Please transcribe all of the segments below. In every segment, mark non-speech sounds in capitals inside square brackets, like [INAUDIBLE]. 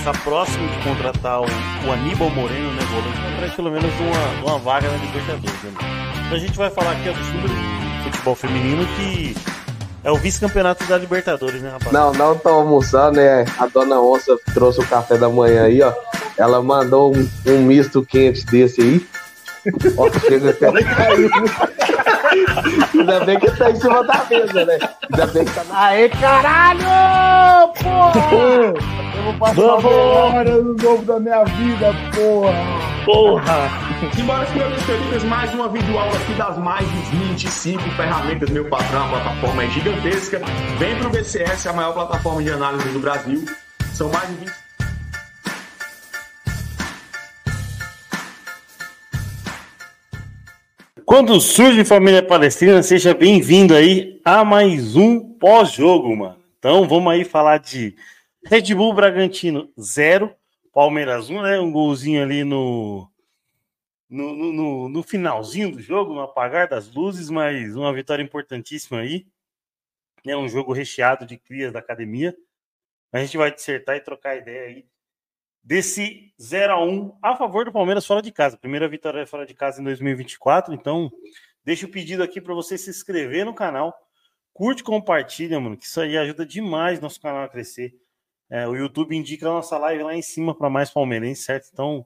está próximo de contratar o, o Aníbal Moreno, né, volante, para pelo menos uma, uma vaga na Libertadores. Né? Então a gente vai falar aqui sobre futebol feminino que é o vice-campeonato da Libertadores, né, rapaz? Não, não tô almoçando, né? A dona Onça trouxe o café da manhã aí, ó. Ela mandou um, um misto quente desse aí. Ó, chega até caiu. Ainda bem que tá em cima da mesa, né? Ainda bem que tá na. Aê, caralho! Porra! Vou passar Vambora no novo da minha vida, porra! Porra! Simbora, senhores queridos, mais uma videoaula aqui das mais de 25 ferramentas, meu patrão, a plataforma é gigantesca. Vem pro BCS, a maior plataforma de análise do Brasil. São mais de 20 Quando surge família palestrina, seja bem-vindo aí a mais um pós-jogo, mano. Então vamos aí falar de Red Bull Bragantino 0, Palmeiras 1, né? Um golzinho ali no, no, no, no, finalzinho do jogo, no apagar das luzes, mas uma vitória importantíssima aí. É um jogo recheado de crias da academia. A gente vai dissertar e trocar ideia aí desse 0 a 1 a favor do Palmeiras fora de casa. Primeira vitória fora de casa em 2024. Então, deixa o pedido aqui para você se inscrever no canal. Curte, compartilha, mano, que isso aí ajuda demais nosso canal a crescer. É, o YouTube indica a nossa live lá em cima para mais palmeirenses, certo? Então,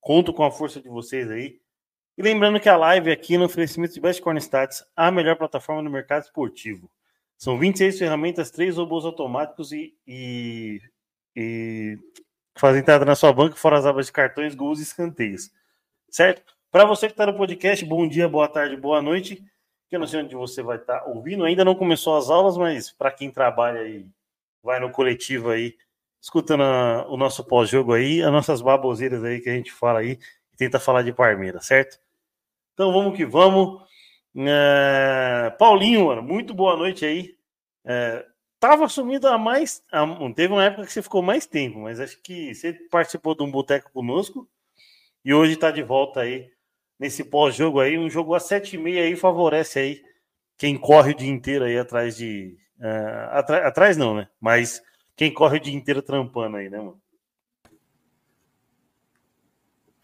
conto com a força de vocês aí. E lembrando que a live aqui no oferecimento de Best Corn Stats, a melhor plataforma do mercado esportivo. São 26 ferramentas, três robôs automáticos e, e, e fazem entrada na sua banca, fora as abas de cartões, gols e escanteios. Certo? Para você que está no podcast, bom dia, boa tarde, boa noite. Que eu não sei onde você vai estar tá ouvindo. Ainda não começou as aulas, mas para quem trabalha aí, vai no coletivo aí, escutando a, o nosso pós-jogo aí, as nossas baboseiras aí que a gente fala aí, e tenta falar de Parmeira, certo? Então vamos que vamos. É... Paulinho, mano, muito boa noite aí. É tava sumido há mais. Há, teve uma época que você ficou mais tempo, mas acho que você participou de um boteco conosco e hoje está de volta aí nesse pós-jogo aí. Um jogo a 7h30 aí favorece aí quem corre o dia inteiro aí atrás de. Atra, atrás não, né? Mas quem corre o dia inteiro trampando aí, né, mano?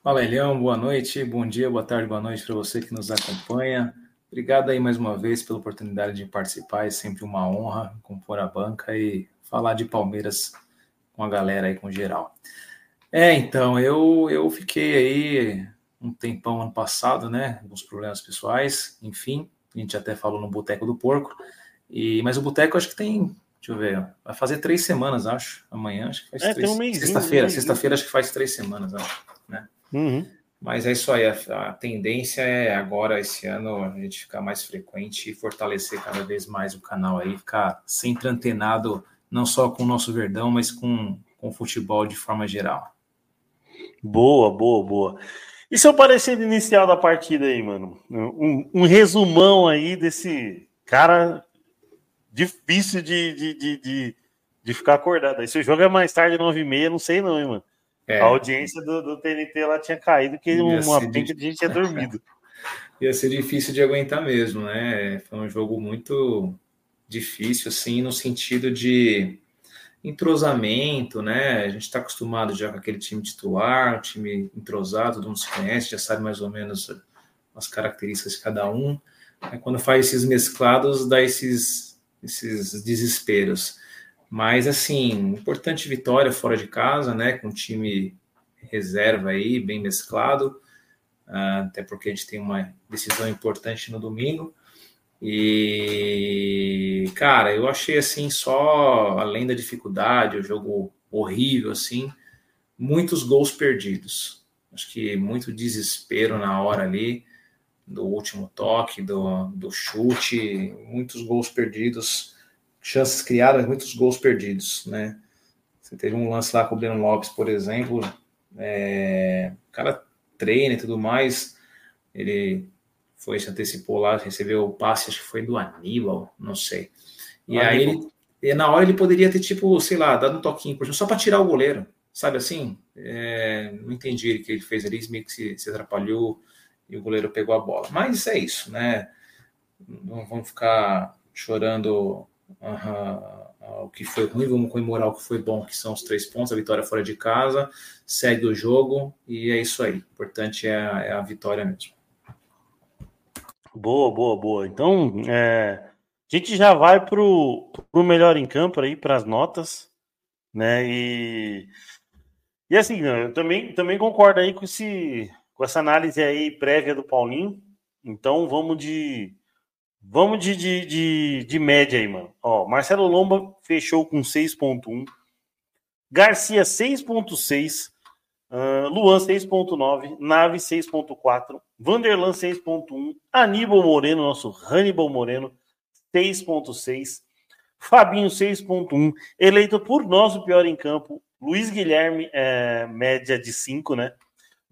Fala, Elião, boa noite, bom dia, boa tarde, boa noite para você que nos acompanha. Obrigado aí mais uma vez pela oportunidade de participar. É sempre uma honra compor a banca e falar de Palmeiras com a galera aí, com geral. É, então, eu, eu fiquei aí um tempão ano passado, né? Alguns problemas pessoais, enfim. A gente até falou no Boteco do Porco. E, mas o Boteco acho que tem, deixa eu ver, vai fazer três semanas, acho. Amanhã, acho que faz é, três. Um sexta-feira, sexta-feira acho que faz três semanas, acho, né? Uhum. Mas é isso aí, a, a, tendência é agora, esse ano, a gente ficar mais frequente e fortalecer cada vez mais o canal aí, ficar sempre antenado, não só com o nosso Verdão, mas com, com o futebol de forma geral. Boa, boa, boa. E seu parecer inicial da partida aí, mano? Um, um resumão aí desse cara difícil de, de, de, de, de ficar acordado. Esse jogo é mais tarde, nove e meia, não sei não, hein, mano. É. A audiência do, do, TNT lá tinha caído, que uma pinta de gente tinha dormido. [LAUGHS] Ia ser difícil de aguentar mesmo, né? Foi um jogo muito difícil, assim, no sentido de entrosamento, né? A gente está acostumado já com aquele time titular, um time entrosado, todo mundo se conhece, já sabe mais ou menos as características de cada um. Aí, quando faz esses mesclados, dá esses, esses desesperos. Mas, assim, importante vitória fora de casa, né? Com time reserva aí, bem mesclado. Uh, até porque a gente tem uma decisão importante no domingo. E, cara, eu achei, assim, só além da dificuldade, o jogo horrível, assim, muitos gols perdidos. Acho que muito desespero na hora ali, do último toque, do, do chute, muitos gols perdidos chances criadas, muitos gols perdidos, né? Você teve um lance lá com o Breno Lopes, por exemplo, é, o cara treina e tudo mais, ele foi, se antecipou lá, recebeu o passe, acho que foi do Aníbal, não sei. E aí ele, e na hora ele poderia ter, tipo, sei lá, dado um toquinho, por exemplo, só para tirar o goleiro, sabe assim? É, não entendi o que ele fez ali, meio que se, se atrapalhou e o goleiro pegou a bola. Mas é isso, né? Não vamos ficar chorando o que foi ruim, vamos comemorar o que foi bom, que são os três pontos, a vitória fora de casa, segue o jogo e é isso aí. O importante é, é a vitória mesmo. Boa, boa, boa. Então, é, a gente já vai para o melhor em campo aí, para as notas, né? E, e assim, eu também, também concordo aí com, esse, com essa análise aí prévia do Paulinho. Então, vamos de Vamos de, de, de, de, média aí, mano. Ó, Marcelo Lomba fechou com 6.1. Garcia 6.6. Uh, Luan 6.9. Nave 6.4. Vanderlan 6.1. Aníbal Moreno, nosso Hannibal Moreno, 6.6. Fabinho 6.1. Eleito por nós o pior em campo. Luiz Guilherme, é, média de 5, né?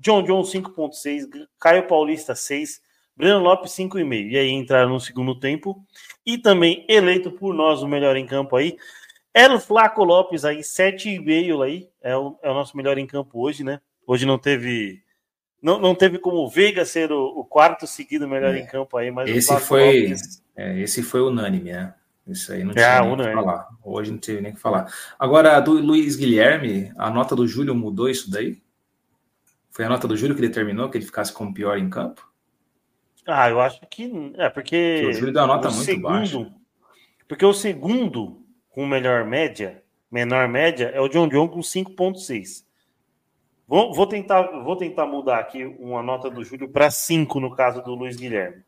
John John 5.6. Caio Paulista 6. Breno Lopes, 5,5. E aí entraram no segundo tempo. E também eleito por nós o melhor em campo aí. El Flaco Lopes aí, 7,5 aí. É o, é o nosso melhor em campo hoje, né? Hoje não teve. Não, não teve como o Veiga ser o, o quarto seguido melhor é. em campo aí, mas esse foi Lopes... é, esse foi unânime, né? Isso aí não tinha é, nem que falar. Hoje não teve nem que falar. Agora, do Luiz Guilherme, a nota do Júlio mudou isso daí? Foi a nota do Júlio que determinou que ele ficasse como pior em campo? Ah, eu acho que é porque. o Júlio deu uma nota muito segundo, baixa. Porque o segundo com melhor média, menor média, é o John John com 5,6. Vou, vou, tentar, vou tentar mudar aqui uma nota do Júlio para 5 no caso do Luiz Guilherme.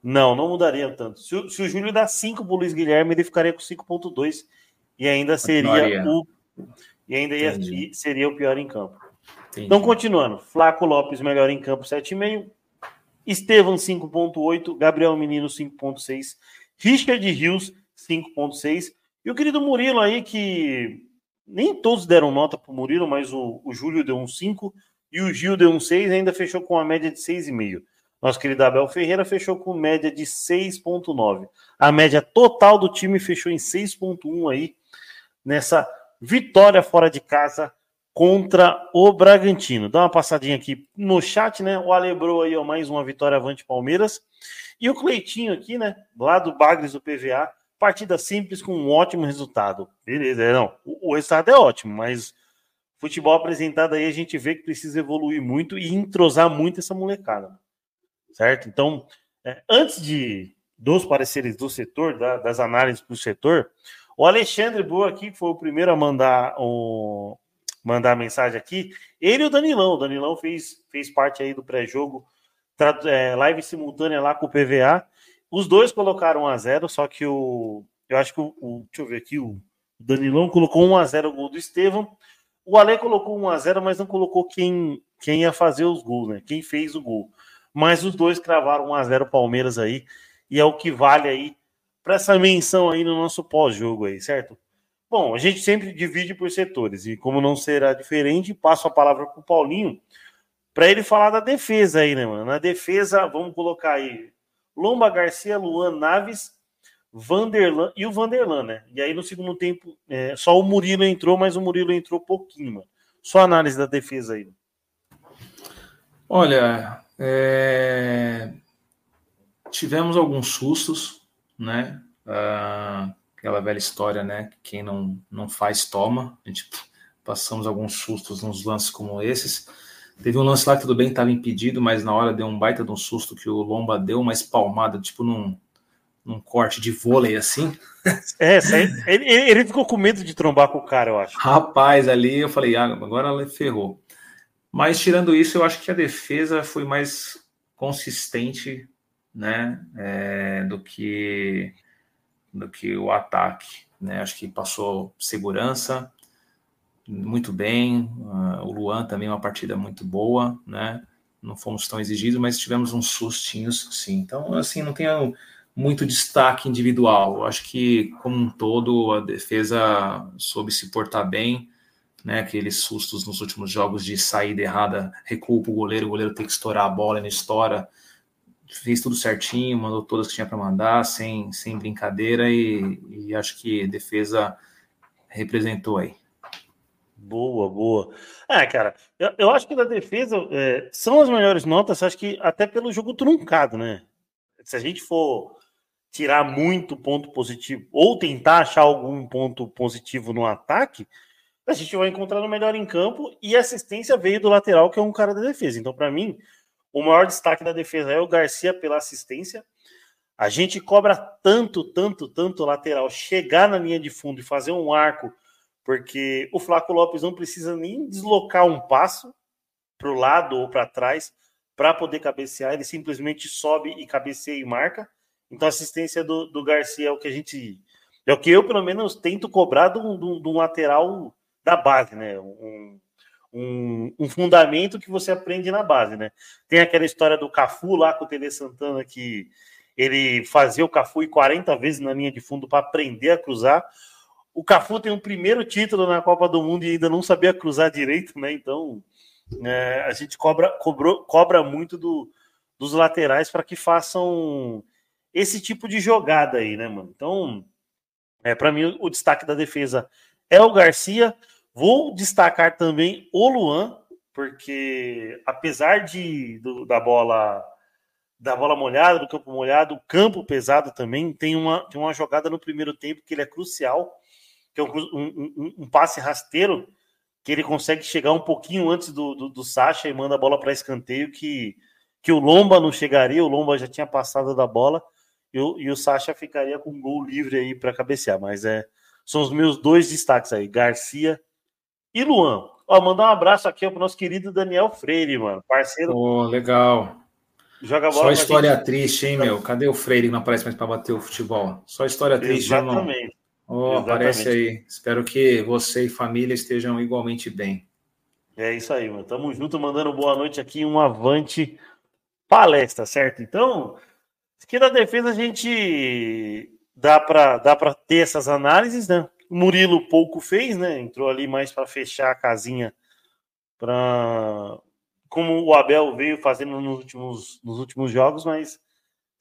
Não, não mudaria tanto. Se, o, se o Júlio dá 5 para o Luiz Guilherme, ele ficaria com 5,2 e ainda seria o. E ainda ia, seria o pior em campo. Entendi. Então, continuando. Flaco Lopes, melhor em campo, 7,5. Estevam 5.8, Gabriel Menino 5.6, Richard Rios 5.6 e o querido Murilo aí que nem todos deram nota para o Murilo, mas o, o Júlio deu um 5 e o Gil deu um 6 ainda fechou com a média de 6,5. Nosso querido Abel Ferreira fechou com média de 6,9. A média total do time fechou em 6,1 aí nessa vitória fora de casa contra o Bragantino. Dá uma passadinha aqui no chat, né? O Alebrou aí, ó, mais uma vitória avante Palmeiras. E o Cleitinho aqui, né? Lá do Bagres do PVA. Partida simples com um ótimo resultado. Beleza, é, não. O, o resultado é ótimo, mas futebol apresentado aí a gente vê que precisa evoluir muito e entrosar muito essa molecada. Certo? Então, é, antes de dos pareceres do setor, da, das análises para o setor, o Alexandre Boa aqui foi o primeiro a mandar o, mandar mensagem aqui. Ele e o Danilão. O Danilão fez, fez parte aí do pré-jogo, é, live simultânea lá com o PVA. Os dois colocaram 1 a 0 só que o. Eu acho que o. o deixa eu ver aqui, o Danilão colocou 1 a 0 o gol do Estevão. O Ale colocou 1 a 0 mas não colocou quem, quem ia fazer os gols, né? Quem fez o gol. Mas os dois cravaram 1 a 0 Palmeiras aí. E é o que vale aí para essa menção aí no nosso pós-jogo aí, certo? Bom, a gente sempre divide por setores e, como não será diferente, passo a palavra para o Paulinho para ele falar da defesa aí, né, mano? Na defesa, vamos colocar aí Lomba Garcia, Luan Naves, Vanderlan e o Vanderlan, né? E aí no segundo tempo, é, só o Murilo entrou, mas o Murilo entrou pouquinho, mano. Só análise da defesa aí. Olha, é... tivemos alguns sustos, né? Uh, aquela velha história, né? Quem não, não faz, toma. A gente passamos alguns sustos nos lances como esses. Teve um lance lá que tudo bem estava impedido, mas na hora deu um baita de um susto que o Lomba deu uma espalmada, tipo num, num corte de vôlei assim. [LAUGHS] É, ele, ele ficou com medo de trombar com o cara, eu acho. Rapaz, ali eu falei, ah, agora ela ferrou. Mas tirando isso, eu acho que a defesa foi mais consistente, né, é, do que do que o ataque. Né? Acho que passou segurança muito bem. Uh, o Luan também uma partida muito boa, né? Não fomos tão exigidos, mas tivemos uns sustinhos, sim. Então, assim, não tem muito destaque individual. Acho que, como um todo, a defesa soube se portar bem, né? Aqueles sustos nos últimos jogos de saída errada, recua o goleiro, o goleiro tem que estourar a bola, e não estoura fez tudo certinho, mandou todas que tinha para mandar, sem, sem brincadeira, e, e acho que defesa representou aí. Boa, boa. É, cara, eu, eu acho que da defesa é, são as melhores notas, acho que até pelo jogo truncado, né? Se a gente for. tirar muito ponto positivo ou tentar achar algum ponto positivo no ataque, a gente vai encontrar o melhor em campo e assistência veio do lateral, que é um cara da defesa. Então, para mim, o maior destaque da defesa é o Garcia pela assistência. A gente cobra tanto, tanto, tanto lateral chegar na linha de fundo e fazer um arco, porque o Flaco Lopes não precisa nem deslocar um passo para o lado ou para trás para poder cabecear, ele simplesmente sobe e cabeceia e marca. Então, a assistência do, do Garcia é o que a gente. É o que eu, pelo menos, tento cobrar de um lateral da base, né? Um, um, um, fundamento que você aprende na base, né? Tem aquela história do Cafu lá com o Tele Santana que ele fazia o Cafu 40 vezes na linha de fundo para aprender a cruzar. O Cafu tem um primeiro título na Copa do Mundo e ainda não sabia cruzar direito, né? Então é, a gente cobra, cobrou, cobra muito do, dos laterais para que façam esse tipo de jogada aí, né, mano? Então, é, para mim, o destaque da defesa é o Garcia. Vou destacar também o Luan, porque apesar de do, da bola da bola molhada, do campo molhado, o campo pesado também tem uma, tem uma jogada no primeiro tempo que ele é crucial, que é um, um, um passe rasteiro que ele consegue chegar um pouquinho antes do, do, do Sacha e manda a bola para escanteio que, que o Lomba não chegaria, o Lomba já tinha passado da bola e o, e o Sacha ficaria com um gol livre aí para cabecear, mas é são os meus dois destaques aí, Garcia e Luan. Ó, mandar um abraço aqui pro nosso querido Daniel Freire, mano. Parceiro. Oh, legal. Joga bola Só história gente... triste, hein, meu? Cadê o Freire que não aparece mais para bater o futebol? Só história triste, Exatamente. irmão. Oh, aparece aí. Espero que você e família estejam igualmente bem. É isso aí, mano. Tamo junto, mandando boa noite aqui, um avante palestra, certo? Então, aqui da defesa a gente dá para dá ter essas análises, né? Murilo pouco fez, né? Entrou ali mais para fechar a casinha para como o Abel veio fazendo nos últimos, nos últimos jogos, mas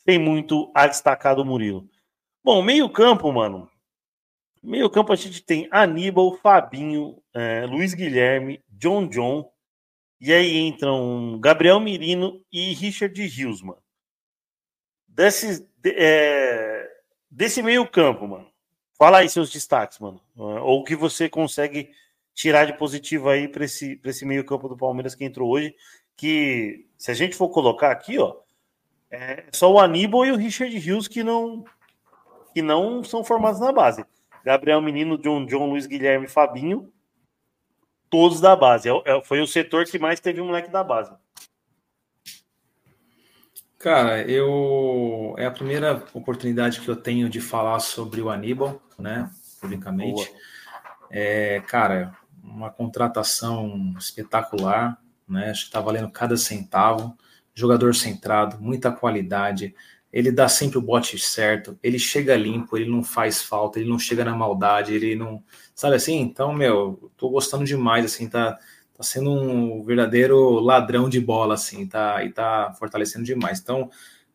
tem muito a destacar do Murilo. Bom, meio-campo, mano. Meio-campo a gente tem Aníbal, Fabinho, é, Luiz Guilherme, John John. E aí entram Gabriel Mirino e Richard Rios, mano. Desse, é, desse meio-campo, mano. Fala aí seus destaques, mano. Ou o que você consegue tirar de positivo aí para esse, esse meio-campo do Palmeiras que entrou hoje. Que, se a gente for colocar aqui, ó, é só o Aníbal e o Richard Rios que não, que não são formados na base. Gabriel Menino, John John, Luiz Guilherme, Fabinho, todos da base. É, é, foi o setor que mais teve um moleque da base. Cara, eu é a primeira oportunidade que eu tenho de falar sobre o Aníbal, né, publicamente. É, cara, uma contratação espetacular, né? Acho que tá valendo cada centavo. Jogador centrado, muita qualidade. Ele dá sempre o bote certo, ele chega limpo, ele não faz falta, ele não chega na maldade, ele não. Sabe assim? Então, meu, tô gostando demais, assim, tá tá sendo um verdadeiro ladrão de bola, assim, tá, e tá fortalecendo demais. Então,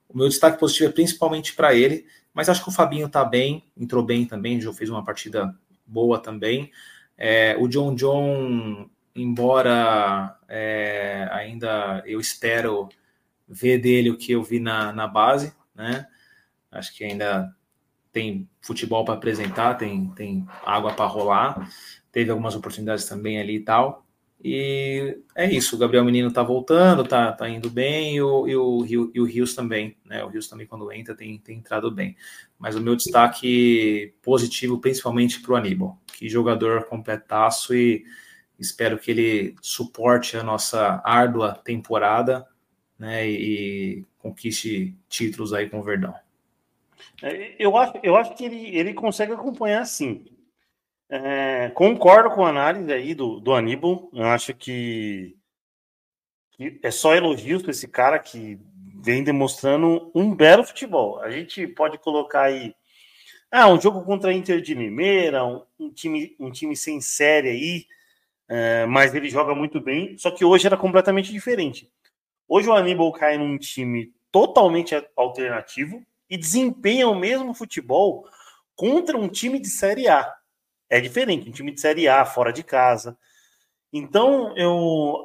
o meu destaque positivo é principalmente para ele, mas acho que o Fabinho tá bem, entrou bem também, já fez uma partida boa também. É, o John John, embora é, ainda eu espero ver dele o que eu vi na, na base, né? Acho que ainda tem futebol para apresentar, tem, tem água para rolar, teve algumas oportunidades também ali e tal. E é isso, o Gabriel Menino tá voltando, tá, tá indo bem, e o, e o, e o Rios também, né? O Rios também, quando entra, tem, tem entrado bem. Mas o meu destaque positivo, principalmente para o Aníbal, que jogador completaço e espero que ele suporte a nossa árdua temporada, né? E, conquiste títulos aí com o Verdão. É, eu acho, eu acho que ele, ele consegue acompanhar sim. É, concordo com a análise aí do, do Aníbal. Eu acho que, que é só elogios para esse cara que vem demonstrando um belo futebol. A gente pode colocar aí ah, um jogo contra a Inter de Limeira, um, um time, um time sem série aí, é, mas ele joga muito bem. Só que hoje era completamente diferente. Hoje o Aníbal cai num time totalmente alternativo e desempenha o mesmo futebol contra um time de Série A é diferente, um time de Série A, fora de casa. Então, eu,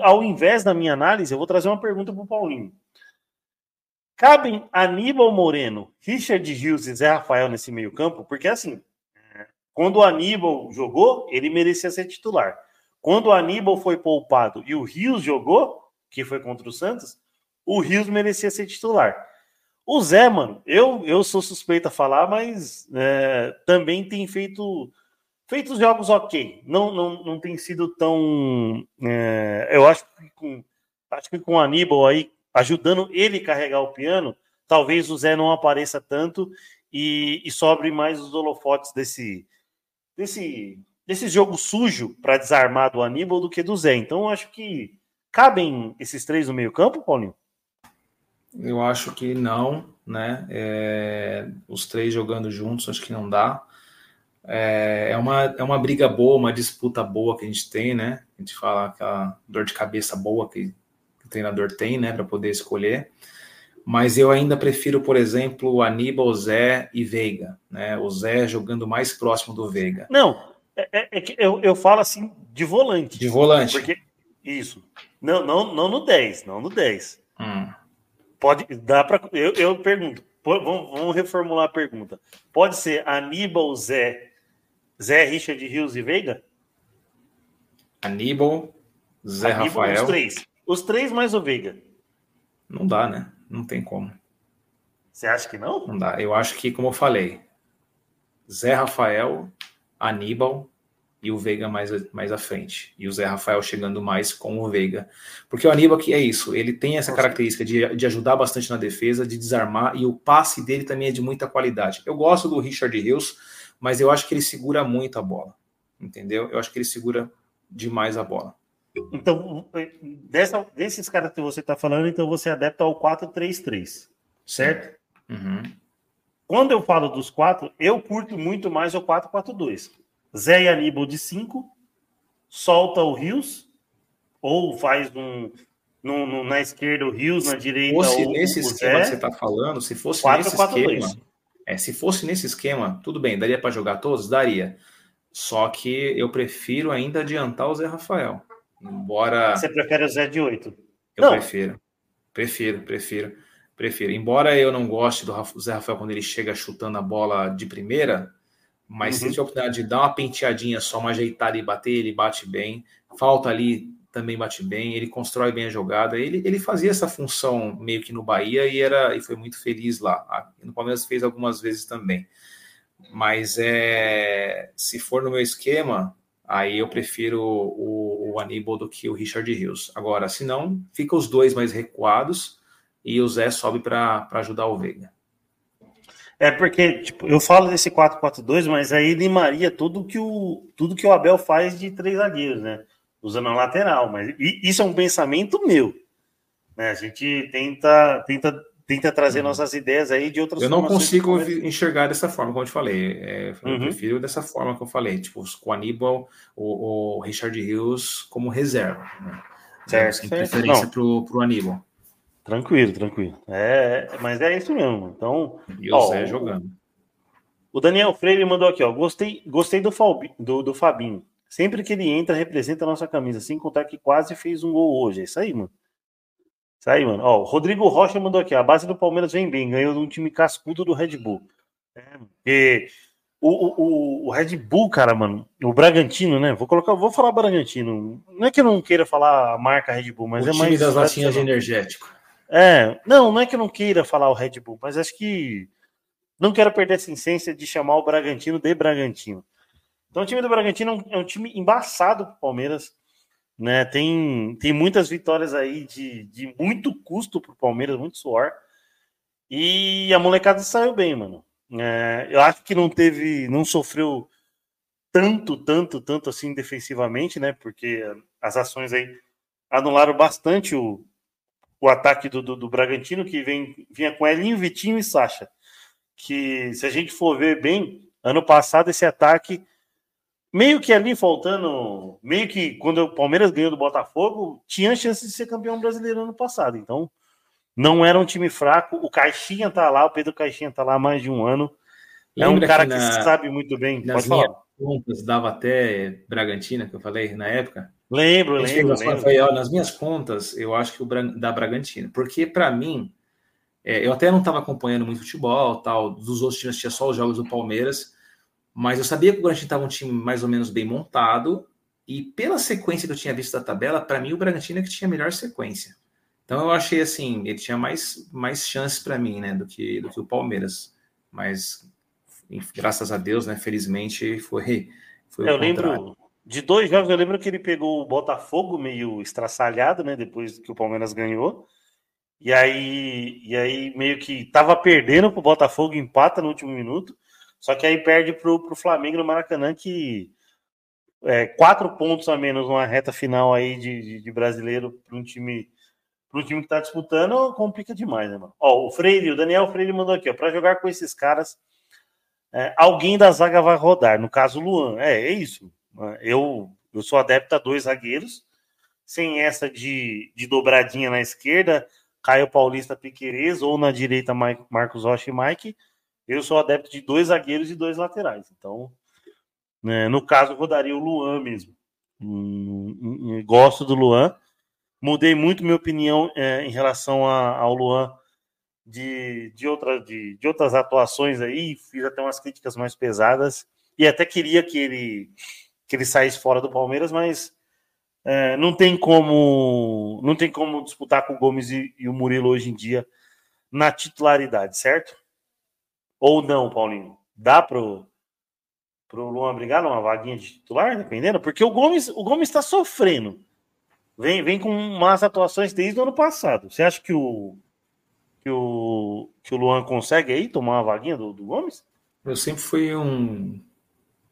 ao invés da minha análise, eu vou trazer uma pergunta para o Paulinho. cabem Aníbal Moreno, Richard Rios e Zé Rafael nesse meio-campo, porque assim, quando o Aníbal jogou, ele merecia ser titular. Quando o Aníbal foi poupado e o Rios jogou, que foi contra o Santos, o Rios merecia ser titular. O Zé, mano, eu, eu sou suspeito a falar, mas é, também tem feito feito jogos ok. Não, não, não tem sido tão. É, eu acho que, com, acho que com o Aníbal aí ajudando ele carregar o piano, talvez o Zé não apareça tanto e, e sobre mais os holofotes desse, desse, desse jogo sujo para desarmar do Aníbal do que do Zé. Então, acho que cabem esses três no meio-campo, Paulinho? Eu acho que não, né? É, os três jogando juntos, acho que não dá. É, é, uma, é uma briga boa, uma disputa boa que a gente tem, né? A gente fala aquela dor de cabeça boa que o treinador tem, né, para poder escolher. Mas eu ainda prefiro, por exemplo, Aníbal, Zé e Veiga, né? O Zé jogando mais próximo do Veiga. Não, é, é, é que eu, eu falo assim de volante. De volante. Porque, isso. Não, não, não no 10, não no 10. Hum. Pode, dá para. Eu, eu pergunto, vamos, vamos reformular a pergunta. Pode ser Aníbal, Zé, Zé, Richard, Rios e Veiga? Aníbal, Zé Aníbal, Rafael. Os três. Os três mais o Veiga. Não dá, né? Não tem como. Você acha que não? Não dá. Eu acho que, como eu falei, Zé Rafael, Aníbal, e o Veiga mais, mais à frente. E o Zé Rafael chegando mais com o Veiga. Porque o Aníbal que é isso, ele tem essa característica de, de ajudar bastante na defesa, de desarmar, e o passe dele também é de muita qualidade. Eu gosto do Richard Rios, mas eu acho que ele segura muito a bola. Entendeu? Eu acho que ele segura demais a bola. Então, dessa, desses caras que você está falando, então você é adepto ao 4-3-3, certo? Uhum. Quando eu falo dos quatro, eu curto muito mais o 4-4-2. Zé e Aníbal de 5, solta o Rios, ou faz um, no, no, na esquerda o Rios, na direita se fosse nesse esquema Zé, que você está falando, se fosse 4, nesse 4, esquema, 2. É, se fosse nesse esquema, tudo bem, daria para jogar todos, daria. Só que eu prefiro ainda adiantar o Zé Rafael. Embora. Você prefere o Zé de 8? Eu não. prefiro. Prefiro, prefiro, prefiro. Embora eu não goste do Zé Rafael quando ele chega chutando a bola de primeira, mas uhum. se tiver a oportunidade de dar uma penteadinha só, uma ajeitada e bater, ele bate bem. Falta ali também bate bem, ele constrói bem a jogada. Ele, ele fazia essa função meio que no Bahia e era e foi muito feliz lá. No Palmeiras fez algumas vezes também. Mas é, se for no meu esquema, aí eu prefiro o, o Aníbal do que o Richard Rios. Agora, se não, fica os dois mais recuados e o Zé sobe para ajudar o Veiga. É porque, tipo, eu falo desse 4-4-2, mas aí limaria tudo que o tudo que o Abel faz de três zagueiros, né? Usando a lateral, mas isso é um pensamento meu. Né? A gente tenta tenta tenta trazer uhum. nossas ideias aí de outras Eu não consigo enxergar dessa forma, como eu te falei. É, eu uhum. prefiro dessa forma que eu falei, tipo, com o Aníbal, o, o Richard Hills como reserva. Né? Certo, sem preferência para o Aníbal. Tranquilo, tranquilo. É, mas é isso mesmo. Então, e o ó, Zé jogando. O Daniel Freire mandou aqui, ó. Gostei, gostei do, Falbi, do, do Fabinho. Sempre que ele entra, representa a nossa camisa, sem contar que quase fez um gol hoje. É isso aí, mano. Isso aí, mano. Ó, o Rodrigo Rocha mandou aqui. A base do Palmeiras vem bem, ganhou de um time cascudo do Red Bull. É, o, o, o, Red Bull, cara, mano, o Bragantino, né? Vou colocar, vou falar Bragantino. Não é que eu não queira falar a marca Red Bull, mas o é time mais. das latinhas de energético. É, não, não é que eu não queira falar o Red Bull, mas acho que não quero perder essa essência de chamar o Bragantino de Bragantino. Então, o time do Bragantino é um time embaçado para o Palmeiras. Né? Tem, tem muitas vitórias aí de, de muito custo para o Palmeiras, muito suor. E a molecada saiu bem, mano. É, eu acho que não teve, não sofreu tanto, tanto, tanto assim defensivamente, né? Porque as ações aí anularam bastante o, o ataque do, do, do, Bragantino, que vem, vinha com Elinho, Vitinho e Sacha. Que, se a gente for ver bem, ano passado esse ataque, meio que ali faltando, meio que quando o Palmeiras ganhou do Botafogo, tinha chance de ser campeão brasileiro ano passado. Então, não era um time fraco. O Caixinha tá lá, o Pedro Caixinha tá lá há mais de um ano. É um cara que, na, que sabe muito bem. Nas Pode falar. contas dava até Bragantina, que eu falei na época. Lembro, lembro. lembro. Falei, ó, nas minhas contas, eu acho que o da Bragantino. Porque, para mim, É, eu até não estava acompanhando muito futebol, tal, dos outros times tinha só os jogos do Palmeiras, mas eu sabia que o Bragantino estava um time mais ou menos bem montado, e pela sequência que eu tinha visto da tabela, para mim o Bragantino é que tinha a melhor sequência. Então eu achei assim, ele tinha mais, mais chances para mim, né, do que, do que o Palmeiras. Mas graças a Deus, né, felizmente foi, foi eu lembro de dois jogos, eu lembro que ele pegou o Botafogo meio estraçalhado, né, depois que o Palmeiras ganhou. E aí, e aí meio que tava perdendo pro Botafogo, empata no último minuto. Só que aí perde pro, pro Flamengo no Maracanã, que é, quatro pontos a menos numa reta final aí de, de, de brasileiro para um time para um time que está disputando, complica demais, né, mano? Ó, o Freire, o Daniel Freire mandou aqui, ó, para jogar com esses caras, é, alguém da zaga vai rodar, no caso o Luan. É, é isso. Eu, eu sou adepto a dois zagueiros, sem essa de, de dobradinha na esquerda, Caio Paulista Piquerez, ou na direita Marcos Rocha e Mike. Eu sou adepto de dois zagueiros e dois laterais. Então, né, no caso, rodaria o Luan mesmo. Hum, hum, hum, gosto do Luan. Mudei muito minha opinião é, em relação a, ao Luan de, de, outra, de, de outras atuações aí. Fiz até umas críticas mais pesadas. E até queria que ele, que ele saísse fora do Palmeiras, mas é, não tem como não tem como disputar com o Gomes e, e o Murilo hoje em dia na titularidade, certo? Ou não, Paulinho? Dá pro, pro Luan brigar numa vaguinha de titular, dependendo? Porque o Gomes o Gomes está sofrendo. Vem, vem com umas atuações desde o ano passado. Você acha que o que o, que o Luan consegue aí tomar uma vaguinha do, do Gomes? Eu sempre fui um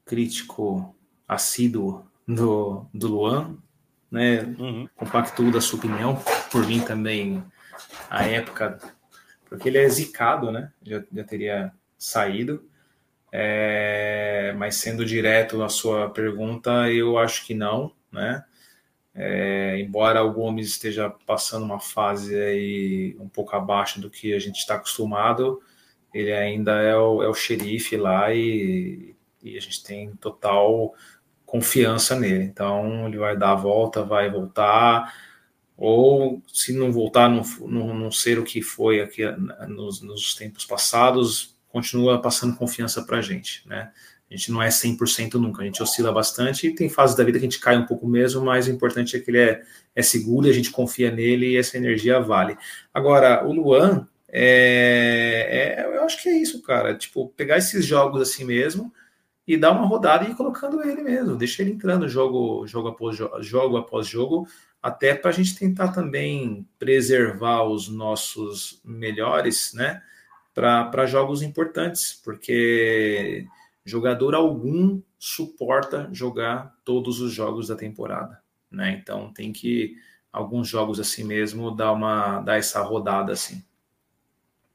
crítico assíduo do, do Luan, né? Uhum. Compactuo da sua opinião, por mim também, a época, porque ele é zicado, né? Já, já teria saído. É, mas sendo direto na sua pergunta, eu acho que não, né? É, embora o Gomes esteja passando uma fase aí um pouco abaixo do que a gente está acostumado, ele ainda é o, é o xerife lá e, e, a gente tem total confiança nele. Então ele vai dar a volta, vai voltar, ou se não voltar, não, não, não ser o que foi aqui nos, nos tempos passados, continua passando confiança para a gente, né? A gente não é 100% nunca, a gente oscila bastante e tem fases da vida que a gente cai um pouco mesmo, mas o importante é que ele é, é seguro e a gente confia nele e essa energia vale. Agora, o Luan, é, é, eu acho que é isso, cara. Tipo, pegar esses jogos assim mesmo e dar uma rodada e ir colocando ele mesmo, deixa ele entrando jogo, jogo, após, jogo após jogo, até para a gente tentar também preservar os nossos melhores, né? Para jogos importantes, porque jogador algum suporta jogar todos os jogos da temporada, né? Então tem que alguns jogos assim mesmo dar uma dar essa rodada assim.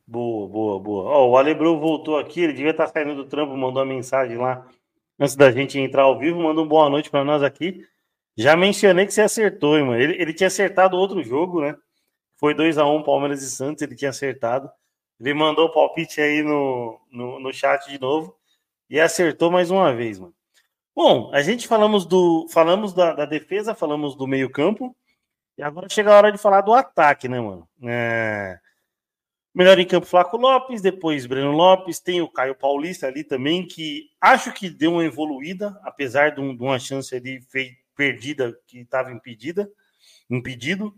Boa, boa, boa. Ó, o Alebrou voltou aqui, ele devia estar saindo do trampo, mandou uma mensagem lá antes da gente entrar ao vivo, mandou um boa noite para nós aqui. Já mencionei que você acertou, irmão. Ele, ele tinha acertado outro jogo, né? Foi 2 a 1 um, Palmeiras e Santos, ele tinha acertado. Ele mandou o palpite aí no, no, no chat de novo e acertou mais uma vez, mano. Bom, a gente falamos do falamos da, da defesa, falamos do meio campo e agora chega a hora de falar do ataque, né, mano? É... Melhor em campo, Flaco Lopes, depois Breno Lopes, tem o Caio Paulista ali também, que acho que deu uma evoluída, apesar de, um, de uma chance ali perdida que estava impedida, impedido,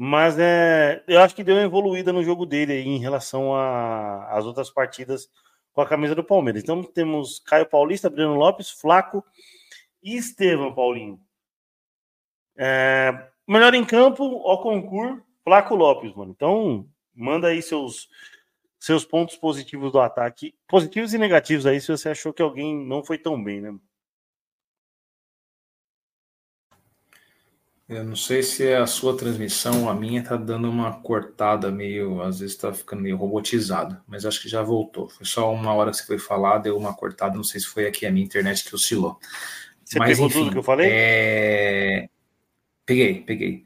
mas é, eu acho que deu uma evoluída no jogo dele aí, em relação às outras partidas com a camisa do Palmeiras. Então temos Caio Paulista, Breno Lopes, Flaco e Estevam Paulinho. É, melhor em campo, o concurso, Flaco Lopes, mano. Então manda aí seus seus pontos positivos do ataque, positivos e negativos aí, se você achou que alguém não foi tão bem, né? Eu não sei se é a sua transmissão ou a minha tá dando uma cortada meio, às vezes tá ficando meio robotizado, mas acho que já voltou. Foi só uma hora que você foi falar, deu uma cortada, não sei se foi aqui a minha internet que oscilou. Você mas, pegou enfim, tudo que eu falei? É... Peguei, peguei.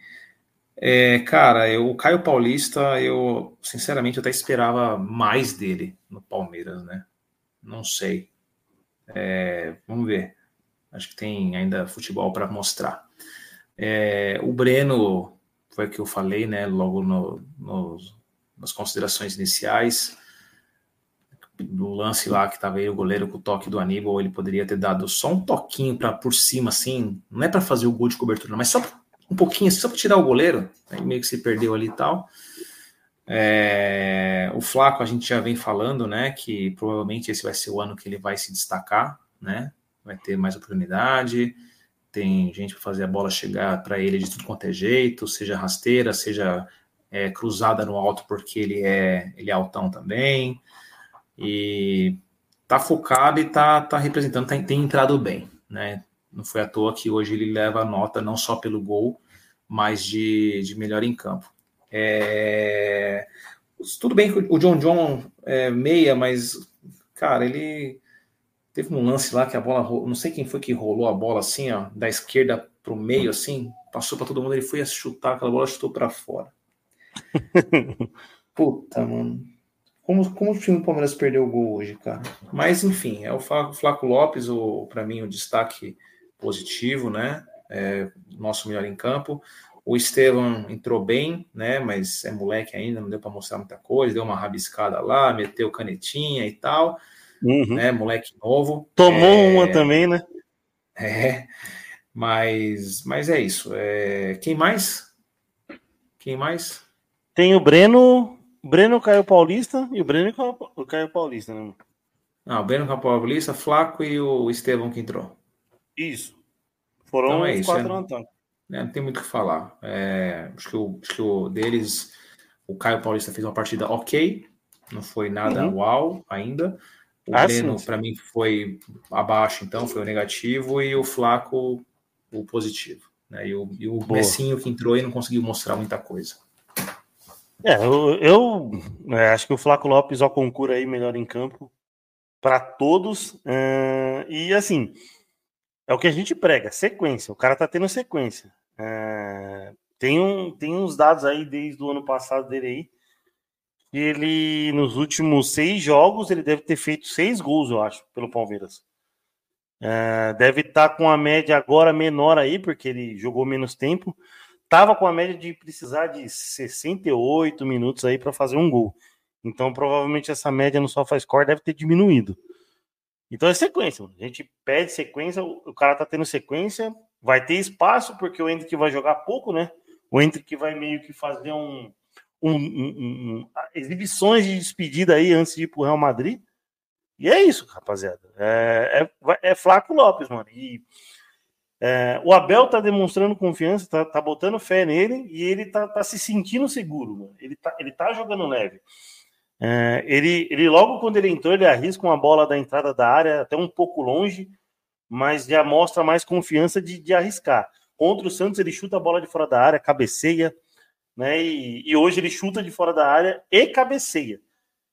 É, cara, eu, o Caio Paulista, eu sinceramente eu até esperava mais dele no Palmeiras, né? Não sei. É, vamos ver. Acho que tem ainda futebol para mostrar. É, o Breno, foi que eu falei, né, logo no, no, nas considerações iniciais. No lance lá que estava aí o goleiro com o toque do Aníbal, ele poderia ter dado só um toquinho para por cima, assim, não é para fazer o gol de cobertura, mas só um pouquinho, assim, só para tirar o goleiro. Aí meio que se perdeu ali e tal. É, o Flaco a gente já vem falando, né, que provavelmente esse vai ser o ano que ele vai se destacar, né, vai ter mais oportunidade, tem gente para fazer a bola chegar para ele de tudo quanto é jeito, seja rasteira, seja é, cruzada no alto porque ele é ele é altão também e tá focado e tá, tá representando, tá, tem entrado bem, né? Não foi à toa que hoje ele leva nota não só pelo gol, mas de, de melhor em campo. É... Tudo bem que o John John é meia, mas, cara, ele teve um lance lá que a bola, não sei quem foi que rolou a bola assim, ó, da esquerda para o meio, assim, passou para todo mundo, ele foi chutar, aquela bola chutou para fora. [LAUGHS] Puta, mano. Como, como o time do Palmeiras perdeu o gol hoje, cara? Mas, enfim, é o Flaco Lopes, para mim, o destaque positivo, né? É, nosso melhor em campo. O Estevam entrou bem, né? Mas é moleque ainda, não deu para mostrar muita coisa. Deu uma rabiscada lá, meteu canetinha e tal. Uhum. Né? Moleque novo. Tomou é... uma também, né? É. Mas, mas é isso. É... Quem mais? Quem mais? Tem o Breno, Breno Caio Paulista e o Breno o Caio Paulista, né? Ah, o Breno Caio Paulista, Flaco e o Estevão que entrou. Isso. Foram então é isso, quatro é... É, não tem muito o que falar. É, acho, que o, acho que o deles, o Caio Paulista fez uma partida ok, não foi nada uhum. uau ainda. O ah, Breno, para mim, foi abaixo, então, foi o negativo, e o Flaco, o positivo. Né? E o, e o Messinho que entrou e não conseguiu mostrar muita coisa. É, eu, eu é, acho que o Flaco Lopes, ao concurso aí, melhor em campo para todos. Uh, e assim, é o que a gente prega, sequência. O cara tá tendo sequência. É, tem, um, tem uns dados aí desde o ano passado dele aí. Que ele, nos últimos seis jogos, ele deve ter feito seis gols, eu acho, pelo Palmeiras. É, deve estar tá com a média agora menor aí, porque ele jogou menos tempo. Tava com a média de precisar de 68 minutos aí para fazer um gol. Então, provavelmente essa média no SofaScore deve ter diminuído. Então é sequência. A gente pede sequência, o cara tá tendo sequência, vai ter espaço, porque o Hendrick vai jogar pouco, né? O Hendrick vai meio que fazer um, um, um, um, exibições de despedida aí antes de ir pro Real Madrid. E é isso, rapaziada. É, é, é Flaco Lopes, mano. E é, o Abel tá demonstrando confiança, tá, tá botando fé nele e ele tá, tá se sentindo seguro, mano. Ele tá, ele tá jogando leve. É, ele, ele, logo quando ele entrou, ele arrisca uma bola da entrada da área, até um pouco longe, mas já mostra mais confiança de, de, arriscar. Contra o Santos, ele chuta a bola de fora da área, cabeceia, né? E, e, hoje ele chuta de fora da área e cabeceia.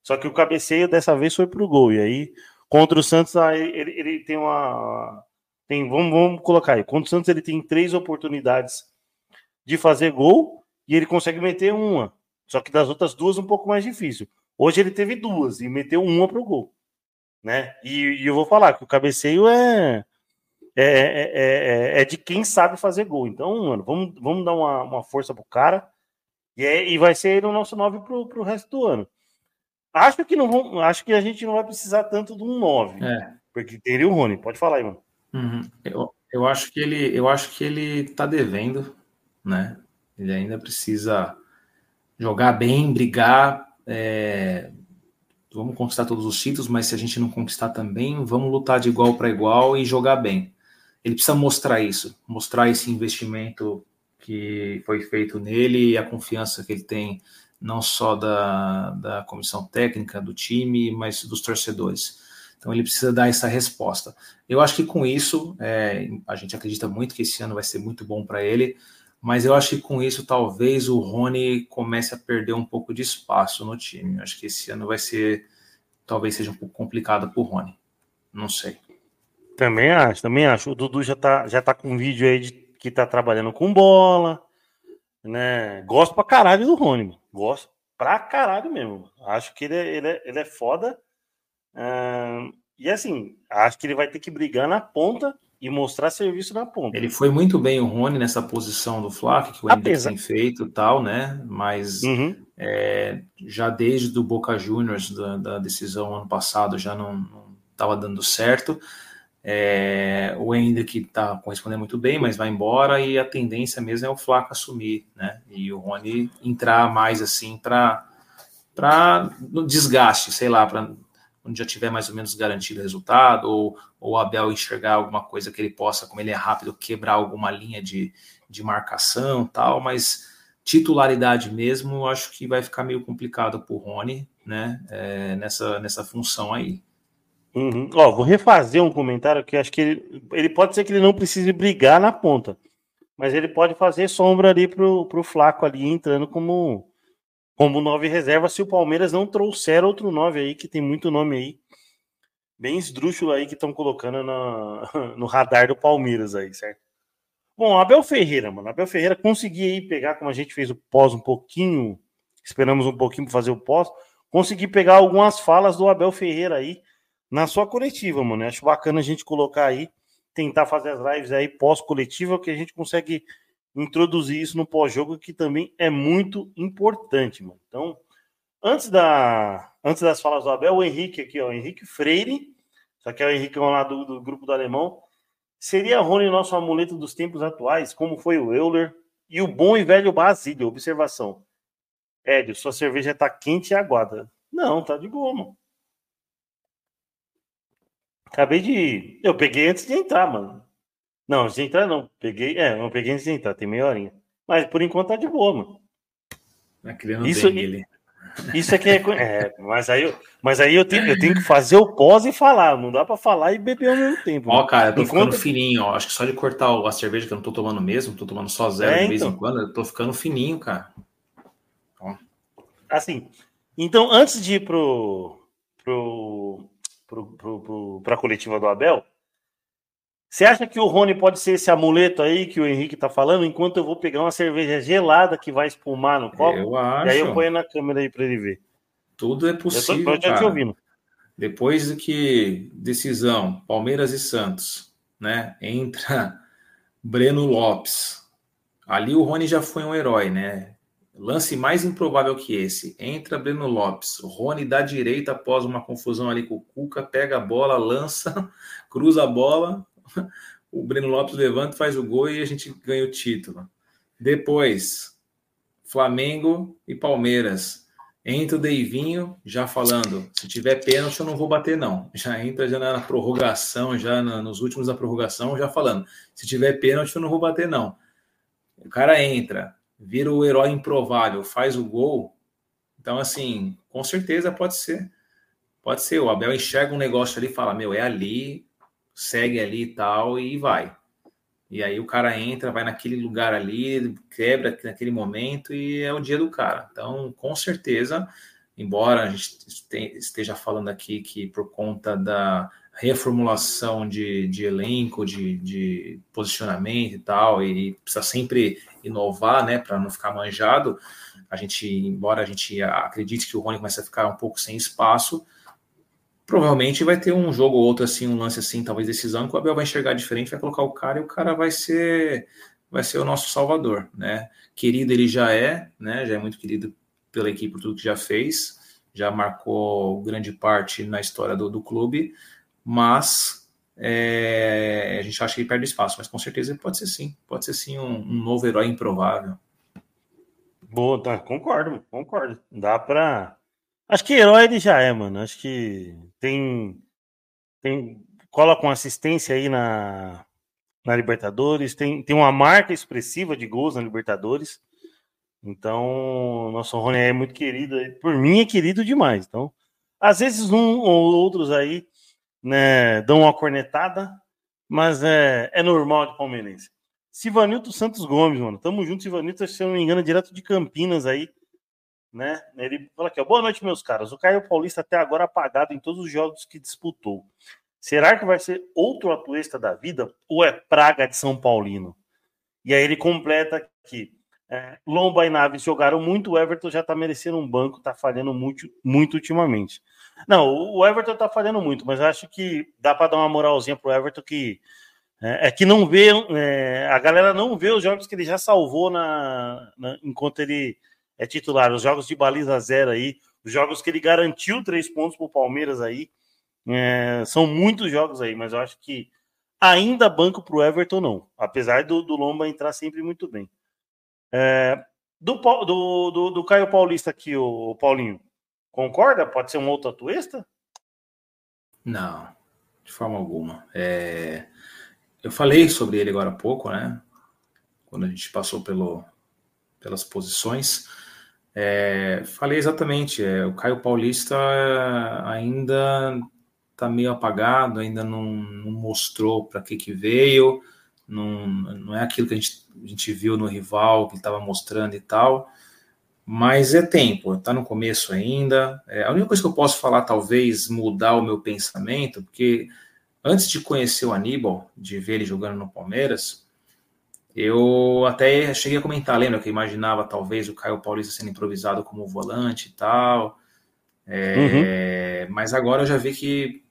Só que o cabeceio dessa vez foi pro gol. E aí, contra o Santos, ele, ele tem uma. Tem, vamos, vamos colocar aí. Contra o Santos, ele tem três oportunidades de fazer gol e ele consegue meter uma. Só que das outras duas, um pouco mais difícil. Hoje ele teve duas e meteu uma pro gol. Né? E, e eu vou falar que o cabeceio é, é, é, é, é, de quem sabe fazer gol. Então, mano, vamos, vamos dar uma, uma força pro cara. E, é, e vai ser ele o nosso 9 pro, pro resto do ano. Acho que não vão, acho que a gente não vai precisar tanto de um 9. É. Porque teria o Rony. Pode falar aí, mano. Uhum. Eu, eu acho que ele, eu acho que ele tá devendo, né? Ele ainda precisa jogar bem, brigar. É, vamos conquistar todos os títulos, mas se a gente não conquistar também, vamos lutar de igual para igual e jogar bem. Ele precisa mostrar isso, mostrar esse investimento que foi feito nele e a confiança que ele tem, não só da, da comissão técnica, do time, mas dos torcedores. Então ele precisa dar essa resposta. Eu acho que com isso, é, a gente acredita muito que esse ano vai ser muito bom para ele, mas eu acho que com isso talvez o Rony comece a perder um pouco de espaço no time. Eu acho que esse ano vai ser, talvez seja um pouco complicado para o Rony. Não sei. Também acho, também acho. O Dudu já tá, já tá com um vídeo aí de que tá trabalhando com bola, né? Gosto pra caralho do Rony, gosto pra caralho mesmo. Acho que ele é, ele é, ele é foda. e assim, acho que ele vai ter que brigar na ponta e mostrar serviço na ponta. Ele foi muito bem o Rony nessa posição do Flávio, que o Apesar... tem feito tal, né? Mas uhum. É, já desde o Boca Juniors, da, da, decisão ano passado, já não estava dando certo. É, o Hendrick está correspondendo muito bem, mas vai embora e a tendência mesmo é o Flaco assumir, né? E o Rony entrar mais assim para para no desgaste, sei lá, para onde já tiver mais ou menos garantido o resultado, ou, ou o Abel enxergar alguma coisa que ele possa, como ele é rápido, quebrar alguma linha de, de marcação tal, mas titularidade mesmo, acho que vai ficar meio complicado para o Rony, né, é, nessa, nessa função aí. Uhum. Ó, vou refazer um comentário que acho que ele, ele, pode ser que ele não precise brigar na ponta, mas ele pode fazer sombra ali pro, pro Flaco ali, entrando como como nove reserva, se o Palmeiras não trouxer outro nove aí, que tem muito nome aí, bem esdrúxulo aí que estão colocando na, [LAUGHS] no radar do Palmeiras aí, certo? Bom, Abel Ferreira, mano, Abel Ferreira conseguia aí pegar, como a gente fez o pós um pouquinho, esperamos um pouquinho para fazer o pós, consegui pegar algumas falas do Abel Ferreira aí na sua coletiva, mano. Acho bacana a gente colocar aí, tentar fazer as lives aí pós-coletiva, que a gente consegue introduzir isso no pós-jogo, que também é muito importante, mano. Então, antes, da, antes das falas do Abel, o Henrique aqui, ó, o Henrique Freire, só que é o Henrique lá do, do grupo do Alemão. Seria Rony nosso amuleto dos tempos atuais, como foi o Euler e o bom e velho Basílio? Observação. Hélio, sua cerveja tá quente e aguada. Não, tá de boa, mano. Acabei de. Eu peguei antes de entrar, mano. Não, antes de entrar não. Peguei. É, não peguei antes de entrar, tem meia horinha. Mas por enquanto tá de boa, mano. Isso, ele. Isso aqui é, é. mas aí, eu, mas aí eu, tenho, eu tenho que fazer o pós e falar. Não dá para falar e beber ao mesmo tempo. Ó, cara, eu tô Enquanto... ficando fininho, ó. Acho que só de cortar a cerveja que eu não tô tomando mesmo, tô tomando só zero é, de vez então. em quando, eu tô ficando fininho, cara. Ó. Assim. Então, antes de ir pro, pro, para a coletiva do Abel. Você acha que o Rony pode ser esse amuleto aí que o Henrique está falando, enquanto eu vou pegar uma cerveja gelada que vai espumar no copo? Eu acho. E aí eu ponho na câmera aí para ele ver. Tudo é possível. Eu tô, te ouvindo. Depois que decisão, Palmeiras e Santos, né? Entra [LAUGHS] Breno Lopes. Ali o Rony já foi um herói, né? Lance mais improvável que esse. Entra Breno Lopes. Rony da direita após uma confusão ali com o Cuca, pega a bola, lança, [LAUGHS] cruza a bola. [LAUGHS] O Breno Lopes levanta, faz o gol e a gente ganha o título. Depois, Flamengo e Palmeiras. Entra o Deivinho, já falando, se tiver pênalti eu não vou bater não. Já entra já na prorrogação, já nos últimos da prorrogação, já falando, se tiver pênalti eu não vou bater não. O cara entra, vira o herói improvável, faz o gol. Então, assim, com certeza pode ser. Pode ser. O Abel enxerga um negócio ali e fala: Meu, é ali, segue ali e tal, e vai. E aí o cara entra, vai naquele lugar ali, quebra naquele momento e é o dia do cara. Então, com certeza, embora a gente esteja falando aqui que por conta da reformulação de, de elenco, de, de posicionamento e tal, e precisa sempre inovar, né, para não ficar manjado. A gente, embora a gente acredite que o Rony começa a ficar um pouco sem espaço, provavelmente vai ter um jogo ou outro assim, um lance assim, talvez decisão, que o Abel vai enxergar diferente, vai colocar o cara e o cara vai ser vai ser o nosso salvador, né? Querido ele já é, né? Já é muito querido pela equipe por tudo que já fez, já marcou grande parte na história do, do clube, mas é, a gente acha que ele perde espaço, mas com certeza pode ser sim, pode ser sim um, um novo herói improvável. Boa, tá, concordo, concordo. Dá pra. Acho que herói ele já é, mano. Acho que tem. tem cola com assistência aí na, na Libertadores, tem, tem uma marca expressiva de gols na Libertadores. Então, nosso Rony é muito querido. Por mim é querido demais. Então, às vezes um ou outros aí né, dão uma cornetada, mas é, é normal de palmeirense. Sivanilto Santos Gomes, mano. Tamo junto, Sivanilto, se eu não me engano, é direto de Campinas aí, né? Ele fala aqui, ó, boa noite, meus caras. O Caio Paulista até agora apagado em todos os jogos que disputou. Será que vai ser outro atuesta da vida ou é praga de São Paulino? E aí ele completa aqui. É, Lomba e Naves jogaram muito, o Everton já tá merecendo um banco, tá falhando muito, muito ultimamente. Não, o Everton tá falhando muito, mas acho que dá para dar uma moralzinha pro Everton que é, é que não vê, é, a galera não vê os jogos que ele já salvou na, na enquanto ele é titular. Os jogos de baliza zero aí, os jogos que ele garantiu três pontos para o Palmeiras aí, é, são muitos jogos aí, mas eu acho que ainda banco para o Everton não, apesar do, do Lomba entrar sempre muito bem. É, do, do, do, do, Caio Paulista aqui, o Paulinho, concorda? Pode ser um outro atuista? Não, de forma alguma. É, eu falei sobre ele agora há pouco, né? Quando a gente passou pelo, pelas posições. É, falei exatamente, é, o Caio Paulista ainda está meio apagado, ainda não, não mostrou para que, que veio, não, não é aquilo que a gente, a gente viu no rival, que estava mostrando e tal, mas é tempo, está no começo ainda. É, a única coisa que eu posso falar, talvez, mudar o meu pensamento, porque antes de conhecer o Aníbal, de ver ele jogando no Palmeiras, eu até cheguei a comentar, lembra que eu imaginava talvez o Caio Paulista sendo improvisado como volante e tal. É, uhum. Mas agora eu já vi que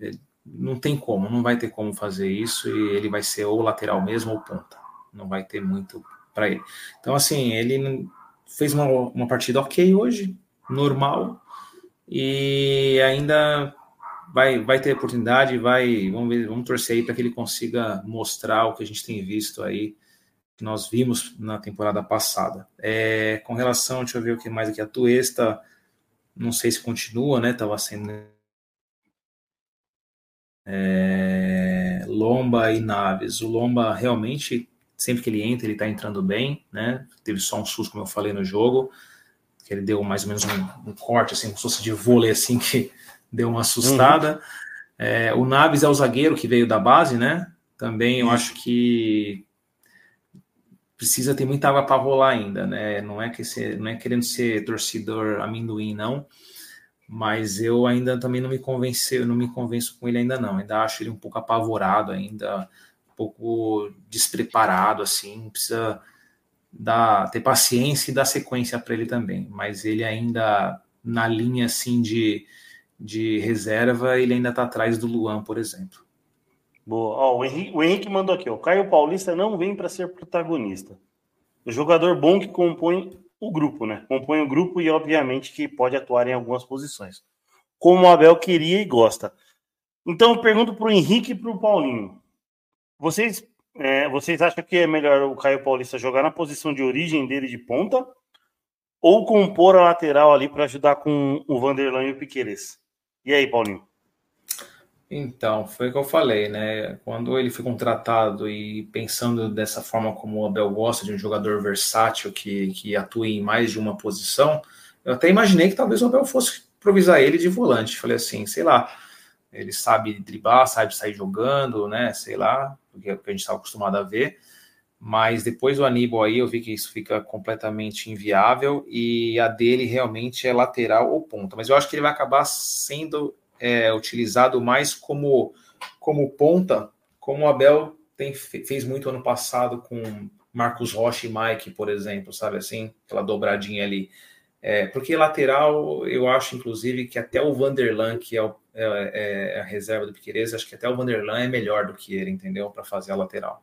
é, não tem como, não vai ter como fazer isso e ele vai ser ou lateral mesmo ou ponta. Não vai ter muito para ele. Então, assim, ele fez uma, uma partida ok hoje, normal, e ainda vai, vai ter oportunidade, vai, vamos ver, vamos torcer aí para que ele consiga mostrar o que a gente tem visto aí, que nós vimos na temporada passada. É, com relação, deixa eu ver o que mais aqui, a Tuesta, não sei se continua, né? Tava sendo é, Lomba e Naves. O Lomba realmente, sempre que ele entra, ele tá entrando bem, né? Teve só um susto, como eu falei no jogo, que ele deu mais ou menos um, um corte, assim, como se fosse de vôlei, assim, [LAUGHS] que deu uma assustada. Uhum. É, o Naves é o zagueiro que veio da base, né? Também eu acho que precisa ter muita água para rolar ainda, né? Não é que ser, não é querendo ser torcedor amendoim, não. Mas eu ainda também não me convenceu, não me convenço com ele ainda não. Ainda acho ele um pouco apavorado, ainda um pouco despreparado, assim. Precisa dar, ter paciência e dar sequência para ele também. Mas ele ainda na linha assim de de reserva, ele ainda está atrás do Luan, por exemplo. Boa. Ó, o, Henrique, o Henrique mandou aqui: ó, Caio Paulista não vem para ser protagonista. O jogador bom que compõe o grupo, né? Compõe o grupo e, obviamente, que pode atuar em algumas posições. Como o Abel queria e gosta. Então, eu pergunto para o Henrique e para o Paulinho: vocês, é, vocês acham que é melhor o Caio Paulista jogar na posição de origem dele de ponta ou compor a lateral ali para ajudar com o Vanderlan e o Piqueires? E aí, Paulinho? Então, foi o que eu falei, né? Quando ele foi contratado e pensando dessa forma como o Abel gosta de um jogador versátil que, que atue em mais de uma posição, eu até imaginei que talvez o Abel fosse improvisar ele de volante. Falei assim, sei lá, ele sabe driblar, sabe sair jogando, né? Sei lá, é o que a gente estava acostumado a ver. Mas depois do Aníbal aí, eu vi que isso fica completamente inviável e a dele realmente é lateral ou ponta. Mas eu acho que ele vai acabar sendo é, utilizado mais como, como ponta, como o Abel tem, fez muito ano passado com Marcos Rocha e Mike, por exemplo, sabe assim? Aquela dobradinha ali. É, porque lateral, eu acho, inclusive, que até o Vanderlan, que é, o, é, é a reserva do Piqueires, acho que até o Vanderlan é melhor do que ele, entendeu? Para fazer a lateral.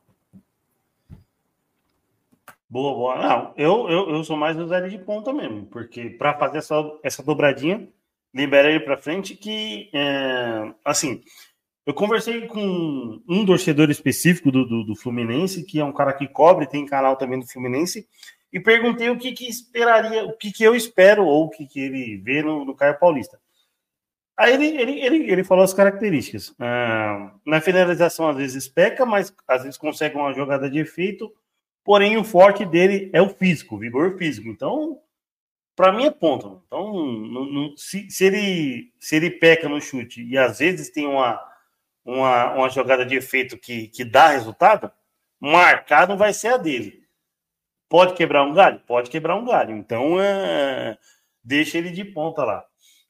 Boa, boa. Não, eu, eu, eu sou mais usar de ponta mesmo, porque para fazer essa, essa dobradinha, libera ele para frente que, é, assim, eu conversei com um torcedor específico do, do, do, Fluminense, que é um cara que cobre, tem canal também do Fluminense, e perguntei o que, que esperaria, o que, que eu espero, ou o que, que ele vê no, no Caio Paulista. Aí ele, ele, ele, ele falou as características. Ah, na finalização, às vezes peca, mas às vezes consegue uma jogada de efeito Porém, o forte dele é o físico, o vigor físico. Então, para mim é ponto. Então, se, se, ele, se ele peca no chute e às vezes tem uma, uma, uma jogada de efeito que, que dá resultado, marcar não vai ser a dele. Pode quebrar um galho? Pode quebrar um galho. Então, é, deixa ele de ponta lá.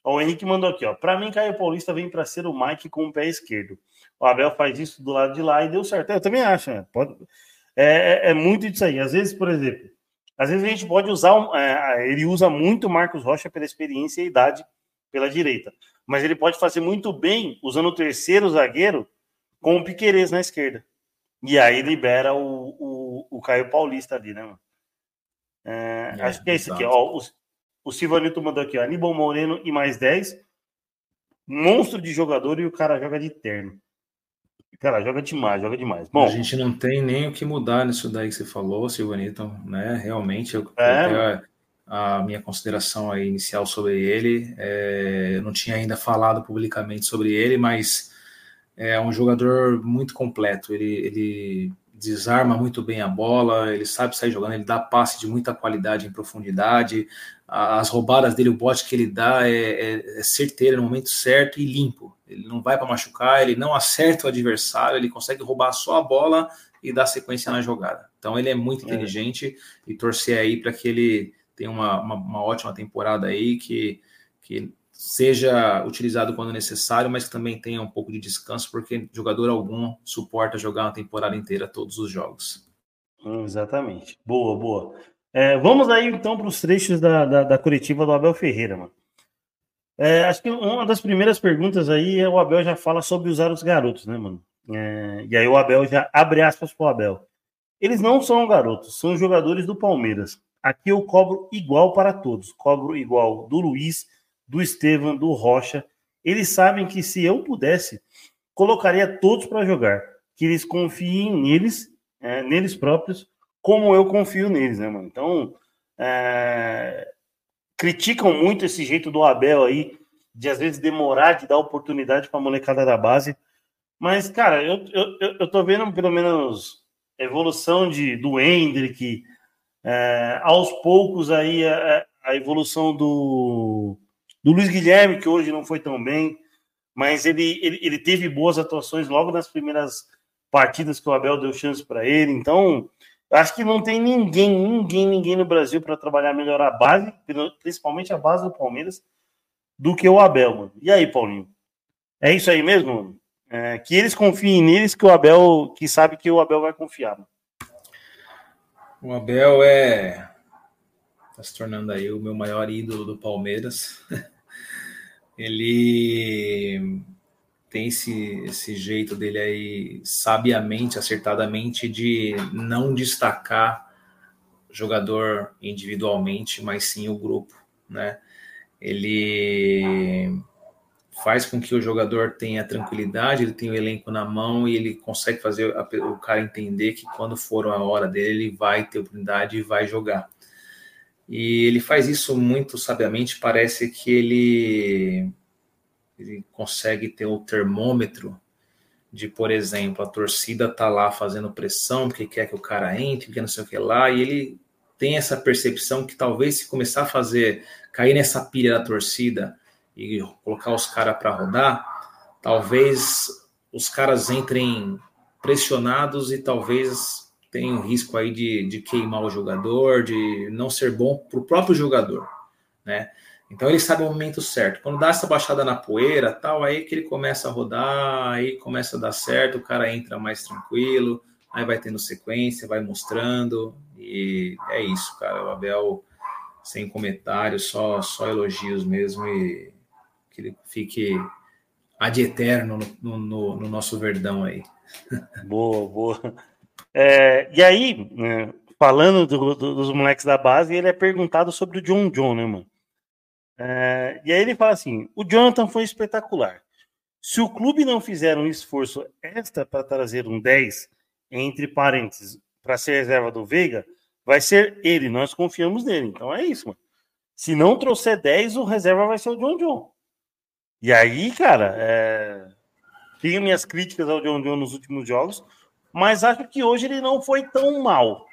Ó, o Henrique mandou aqui, ó. Para mim, Caio Paulista vem para ser o Mike com o pé esquerdo. O Abel faz isso do lado de lá e deu certo. Eu também acho, né? Pode, é, é, é muito disso aí. Às vezes, por exemplo, às vezes a gente pode usar, um, é, ele usa muito Marcos Rocha pela experiência e idade pela direita, mas ele pode fazer muito bem usando o terceiro zagueiro com o Piquerez na esquerda. E aí libera o, o, o Caio Paulista ali, né, mano? É, é, acho que é isso aqui. Ó, o, o Silvanito mandou aqui, ó, Aníbal Moreno e mais 10. Monstro de jogador e o cara joga de terno. Cara, joga demais, joga demais. Bom, a gente não tem nem o que mudar nisso daí que você falou, Silvanito, né? Realmente, eu, é. a minha consideração aí inicial sobre ele. É, eu não tinha ainda falado publicamente sobre ele, mas é um jogador muito completo. Ele, ele desarma muito bem a bola, ele sabe sair jogando, ele dá passe de muita qualidade em profundidade, as roubadas dele, o bote que ele dá é, é, é certeiro no momento certo e limpo. Ele não vai para machucar, ele não acerta o adversário, ele consegue roubar só a bola e dar sequência na jogada. Então ele é muito é. inteligente e torcer aí para que ele tenha uma, uma, uma, ótima temporada aí, que, que seja utilizado quando necessário, mas que também tenha um pouco de descanso, porque jogador algum suporta jogar uma temporada inteira todos os jogos. Exatamente. Boa, boa. É, vamos aí então para os trechos da, da, da, coletiva do Abel Ferreira, mano. É, acho que uma das primeiras perguntas aí é o Abel já fala sobre usar os garotos, né, mano? É, e aí o Abel já abre aspas para o Abel. Eles não são garotos, são jogadores do Palmeiras. Aqui eu cobro igual para todos. Cobro igual do Luiz, do Estevam, do Rocha. Eles sabem que se eu pudesse, colocaria todos para jogar. Que eles confiem neles, é, neles próprios, como eu confio neles, né, mano? Então, é... criticam muito esse jeito do Abel aí, de às vezes demorar de dar oportunidade para a molecada da base. Mas, cara, eu, eu, eu tô vendo pelo menos evolução de, do Hendrick, é, aos poucos aí a, a evolução do, do Luiz Guilherme, que hoje não foi tão bem, mas ele, ele, ele teve boas atuações logo nas primeiras partidas que o Abel deu chance para ele. Então, acho que não tem ninguém, ninguém, ninguém no Brasil para trabalhar melhor a base, principalmente a base do Palmeiras, do que o Abel, mano. E aí, Paulinho? É isso aí mesmo? É, que eles confiem neles, que o Abel, que sabe que o Abel vai confiar. Mano. O Abel é está se tornando aí o meu maior ídolo do Palmeiras. [LAUGHS] ele tem esse, esse jeito dele aí, sabiamente, acertadamente, de não destacar jogador individualmente, mas sim o grupo, né? Ele faz com que o jogador tenha tranquilidade, ele tem o elenco na mão e ele consegue fazer o cara entender que quando for a hora dele, ele vai ter oportunidade e vai jogar. E ele faz isso muito sabiamente, parece que ele, ele consegue ter o termômetro de, por exemplo, a torcida tá lá fazendo pressão porque quer que o cara entre, que não sei o que lá, e ele tem essa percepção que talvez se começar a fazer, cair nessa pilha da torcida e colocar os caras para rodar, talvez os caras entrem pressionados e talvez tem um risco aí de, de queimar o jogador, de não ser bom para o próprio jogador, né? Então ele sabe o momento certo. Quando dá essa baixada na poeira, tal, aí que ele começa a rodar, aí começa a dar certo, o cara entra mais tranquilo, aí vai tendo sequência, vai mostrando, e é isso, cara. O Abel, sem comentários, só, só elogios mesmo, e que ele fique ad eterno no, no, no nosso verdão aí. Boa, boa. É, e aí, né, falando do, do, dos moleques da base, ele é perguntado sobre o John John, né, mano? É, e aí ele fala assim: o Jonathan foi espetacular. Se o clube não fizer um esforço extra para trazer um 10, entre parênteses, para ser reserva do Veiga, vai ser ele. Nós confiamos nele. Então é isso, mano. Se não trouxer 10, o reserva vai ser o John John. E aí, cara, é... tenho minhas críticas ao John John nos últimos jogos, mas acho que hoje ele não foi tão mal.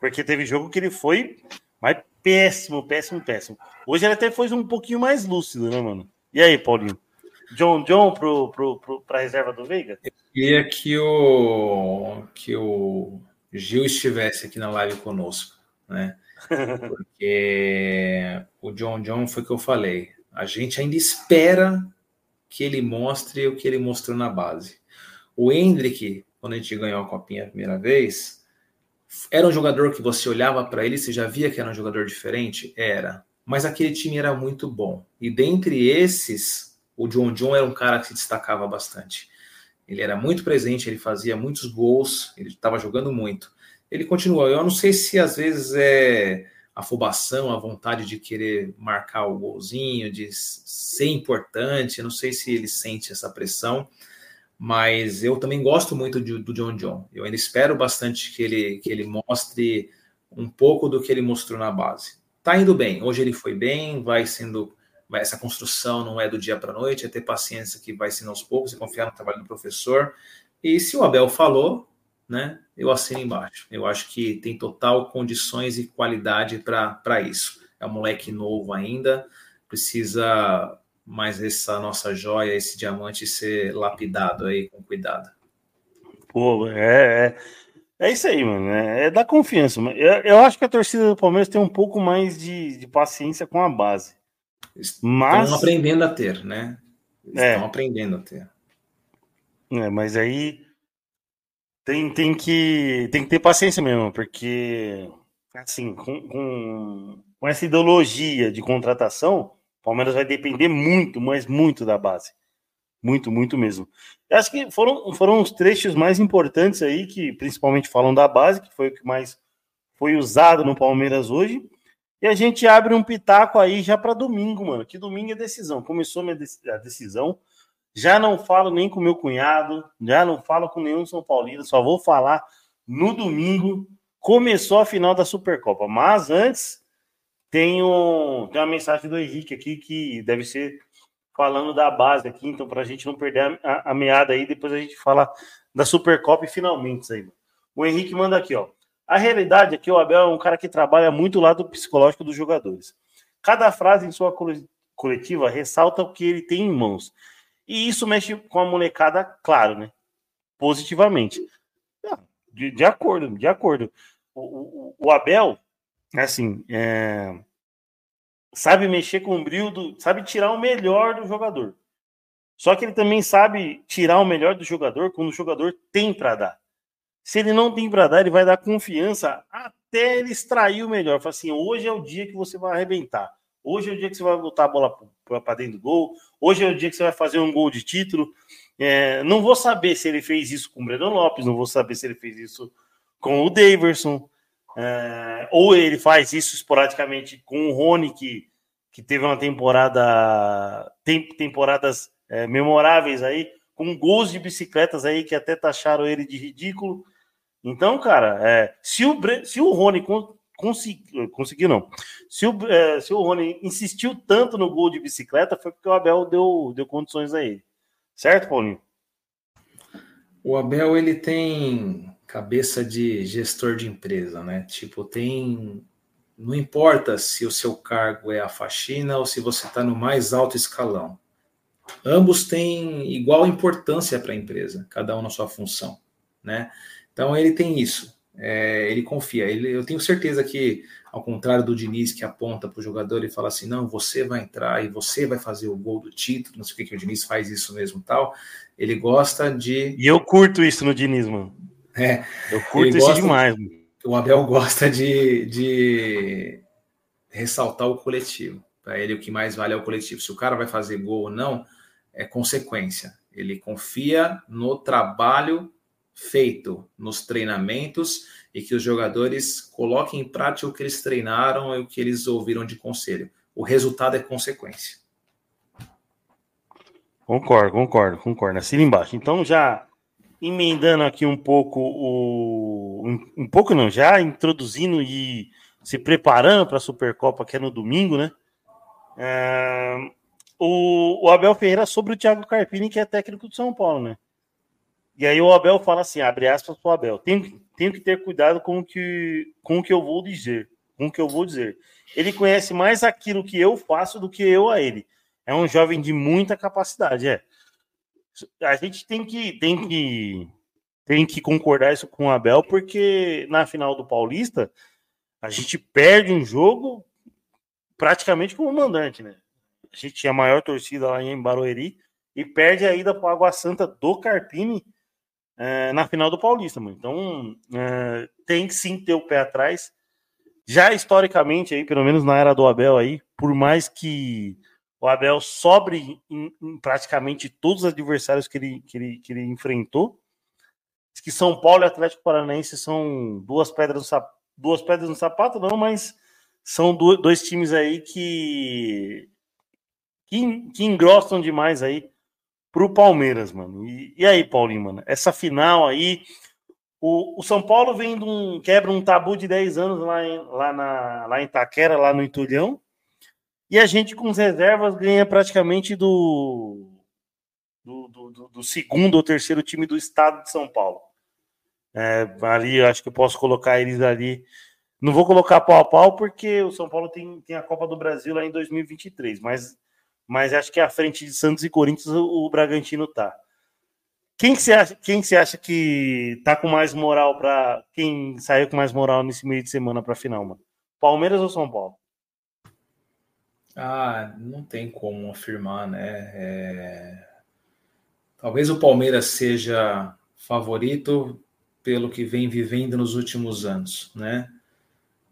Porque teve jogo que ele foi mas péssimo, péssimo, péssimo. Hoje ele até foi um pouquinho mais lúcido, né, mano? E aí, Paulinho? John John pro, pro, pro, pra reserva do Veiga? Eu queria que o, que o Gil estivesse aqui na live conosco, né? [LAUGHS] Porque o John John foi o que eu falei. A gente ainda espera que ele mostre o que ele mostrou na base. O Hendrick quando a gente ganhou a copinha a primeira vez, era um jogador que você olhava para ele você já via que era um jogador diferente? Era. Mas aquele time era muito bom. E dentre esses, o John John era um cara que se destacava bastante. Ele era muito presente, ele fazia muitos gols, ele estava jogando muito. Ele continuou. Eu não sei se às vezes é afobação, a vontade de querer marcar o golzinho, de ser importante. Eu não sei se ele sente essa pressão, mas eu também gosto muito de, do John John. Eu ainda espero bastante que ele, que ele mostre um pouco do que ele mostrou na base. Tá indo bem. Hoje ele foi bem, vai sendo. Essa construção não é do dia para a noite, é ter paciência que vai sendo aos poucos e confiar no trabalho do professor. E se o Abel falou, né? Eu assino embaixo. Eu acho que tem total condições e qualidade para isso. É um moleque novo ainda, precisa mais essa nossa joia, esse diamante ser lapidado aí com cuidado. Pô, é, é, é isso aí, mano. É, é dar confiança. Eu, eu acho que a torcida do Palmeiras tem um pouco mais de, de paciência com a base. Mas... Estão aprendendo a ter, né? Estão é. aprendendo a ter. É, mas aí tem, tem, que, tem que ter paciência mesmo, porque assim, com, com, com essa ideologia de contratação, Palmeiras vai depender muito, mas muito da base. Muito, muito mesmo. Eu acho que foram, foram os trechos mais importantes aí, que principalmente falam da base, que foi o que mais foi usado no Palmeiras hoje. E a gente abre um pitaco aí já para domingo, mano. Que domingo é decisão. Começou a decisão. Já não falo nem com meu cunhado, já não falo com nenhum São Paulino, só vou falar no domingo. Começou a final da Supercopa. Mas antes, tem, um, tem uma mensagem do Henrique aqui que deve ser falando da base aqui, então para a gente não perder a, a, meada aí, depois a gente fala da Supercopa e finalmente aí. O Henrique manda aqui, ó. A realidade é que o Abel é um cara que trabalha muito o lado psicológico dos jogadores. Cada frase em sua coletiva ressalta o que ele tem em mãos. E isso mexe com a molecada, claro, né? Positivamente. Ah, de, de acordo, de acordo. O, o, o Abel, assim, é... sabe mexer com o brilho, sabe tirar o melhor do jogador. Só que ele também sabe tirar o melhor do jogador quando o jogador tem para dar. Se ele não tem para dar, ele vai dar confiança até ele extrair o melhor. Fala assim: hoje é o dia que você vai arrebentar. Hoje é o dia que você vai botar a bola para dentro do gol. Hoje é o dia que você vai fazer um gol de título. É, não vou saber se ele fez isso com o Breno Lopes, não vou saber se ele fez isso com o Daverson, é, ou ele faz isso esporadicamente com o Rony, que, que teve uma temporada, tem, temporadas é, memoráveis aí, com gols de bicicletas aí que até taxaram ele de ridículo. Então, cara, é, se, o, se o Rony conseguiu, conseguiu não. Se o, é, se o Rony insistiu tanto no gol de bicicleta, foi porque o Abel deu, deu condições a ele. Certo, Paulinho? O Abel, ele tem cabeça de gestor de empresa, né? Tipo, tem. Não importa se o seu cargo é a faxina ou se você está no mais alto escalão. Ambos têm igual importância para a empresa, cada um na sua função, né? Então ele tem isso é, ele confia. Ele, eu tenho certeza que, ao contrário do Diniz, que aponta para o jogador e fala assim: não, você vai entrar e você vai fazer o gol do título, não sei o que, que o Diniz faz isso mesmo tal. Ele gosta de. E eu curto isso no Diniz, mano. É, eu curto isso demais. De, o Abel gosta de, de ressaltar o coletivo. Para ele, o que mais vale é o coletivo. Se o cara vai fazer gol ou não, é consequência. Ele confia no trabalho feito nos treinamentos e que os jogadores coloquem em prática o que eles treinaram e o que eles ouviram de conselho. O resultado é consequência. Concordo, concordo, concordo. Assina embaixo. Então, já emendando aqui um pouco o. Um, um pouco não, já introduzindo e se preparando para a Supercopa, que é no domingo, né? É, o, o Abel Ferreira sobre o Thiago Carpini, que é técnico do São Paulo, né? E aí o Abel fala assim, abre aspas para o Abel, tenho, tenho que ter cuidado com o, que, com o que eu vou dizer, com o que eu vou dizer. Ele conhece mais aquilo que eu faço do que eu a ele. É um jovem de muita capacidade, é. A gente tem que, tem que, tem que concordar isso com o Abel, porque na final do Paulista, a gente perde um jogo praticamente como mandante, né? A gente tinha a maior torcida lá em Barueri e perde a ida para Água Santa do Carpini é, na final do Paulista, mano. Então é, tem que sim ter o pé atrás. Já historicamente, aí, pelo menos na era do Abel aí, por mais que o Abel sobre em, em praticamente todos os adversários que ele, que ele, que ele enfrentou, que São Paulo e Atlético Paranaense são duas pedras no duas pedras no sapato, não, mas são dois times aí que, que, que engrossam demais aí pro Palmeiras, mano. E, e, aí, Paulinho, mano, essa final aí, o, o São Paulo vem de um, quebra um tabu de 10 anos lá em, lá, na, lá em Taquera, lá no Itulhão, e a gente com as reservas ganha praticamente do, do, do, do segundo ou terceiro time do estado de São Paulo. É, ali, acho que eu posso colocar eles ali não vou colocar pau a pau porque o São Paulo tem, tem a Copa do Brasil lá em 2023, mas, mas acho que à frente de Santos e Corinthians o, o Bragantino tá. Quem que você acha, quem que acha que tá com mais moral para quem saiu com mais moral nesse meio de semana para final, mano? Palmeiras ou São Paulo? Ah, não tem como afirmar, né? É... Talvez o Palmeiras seja favorito pelo que vem vivendo nos últimos anos, né?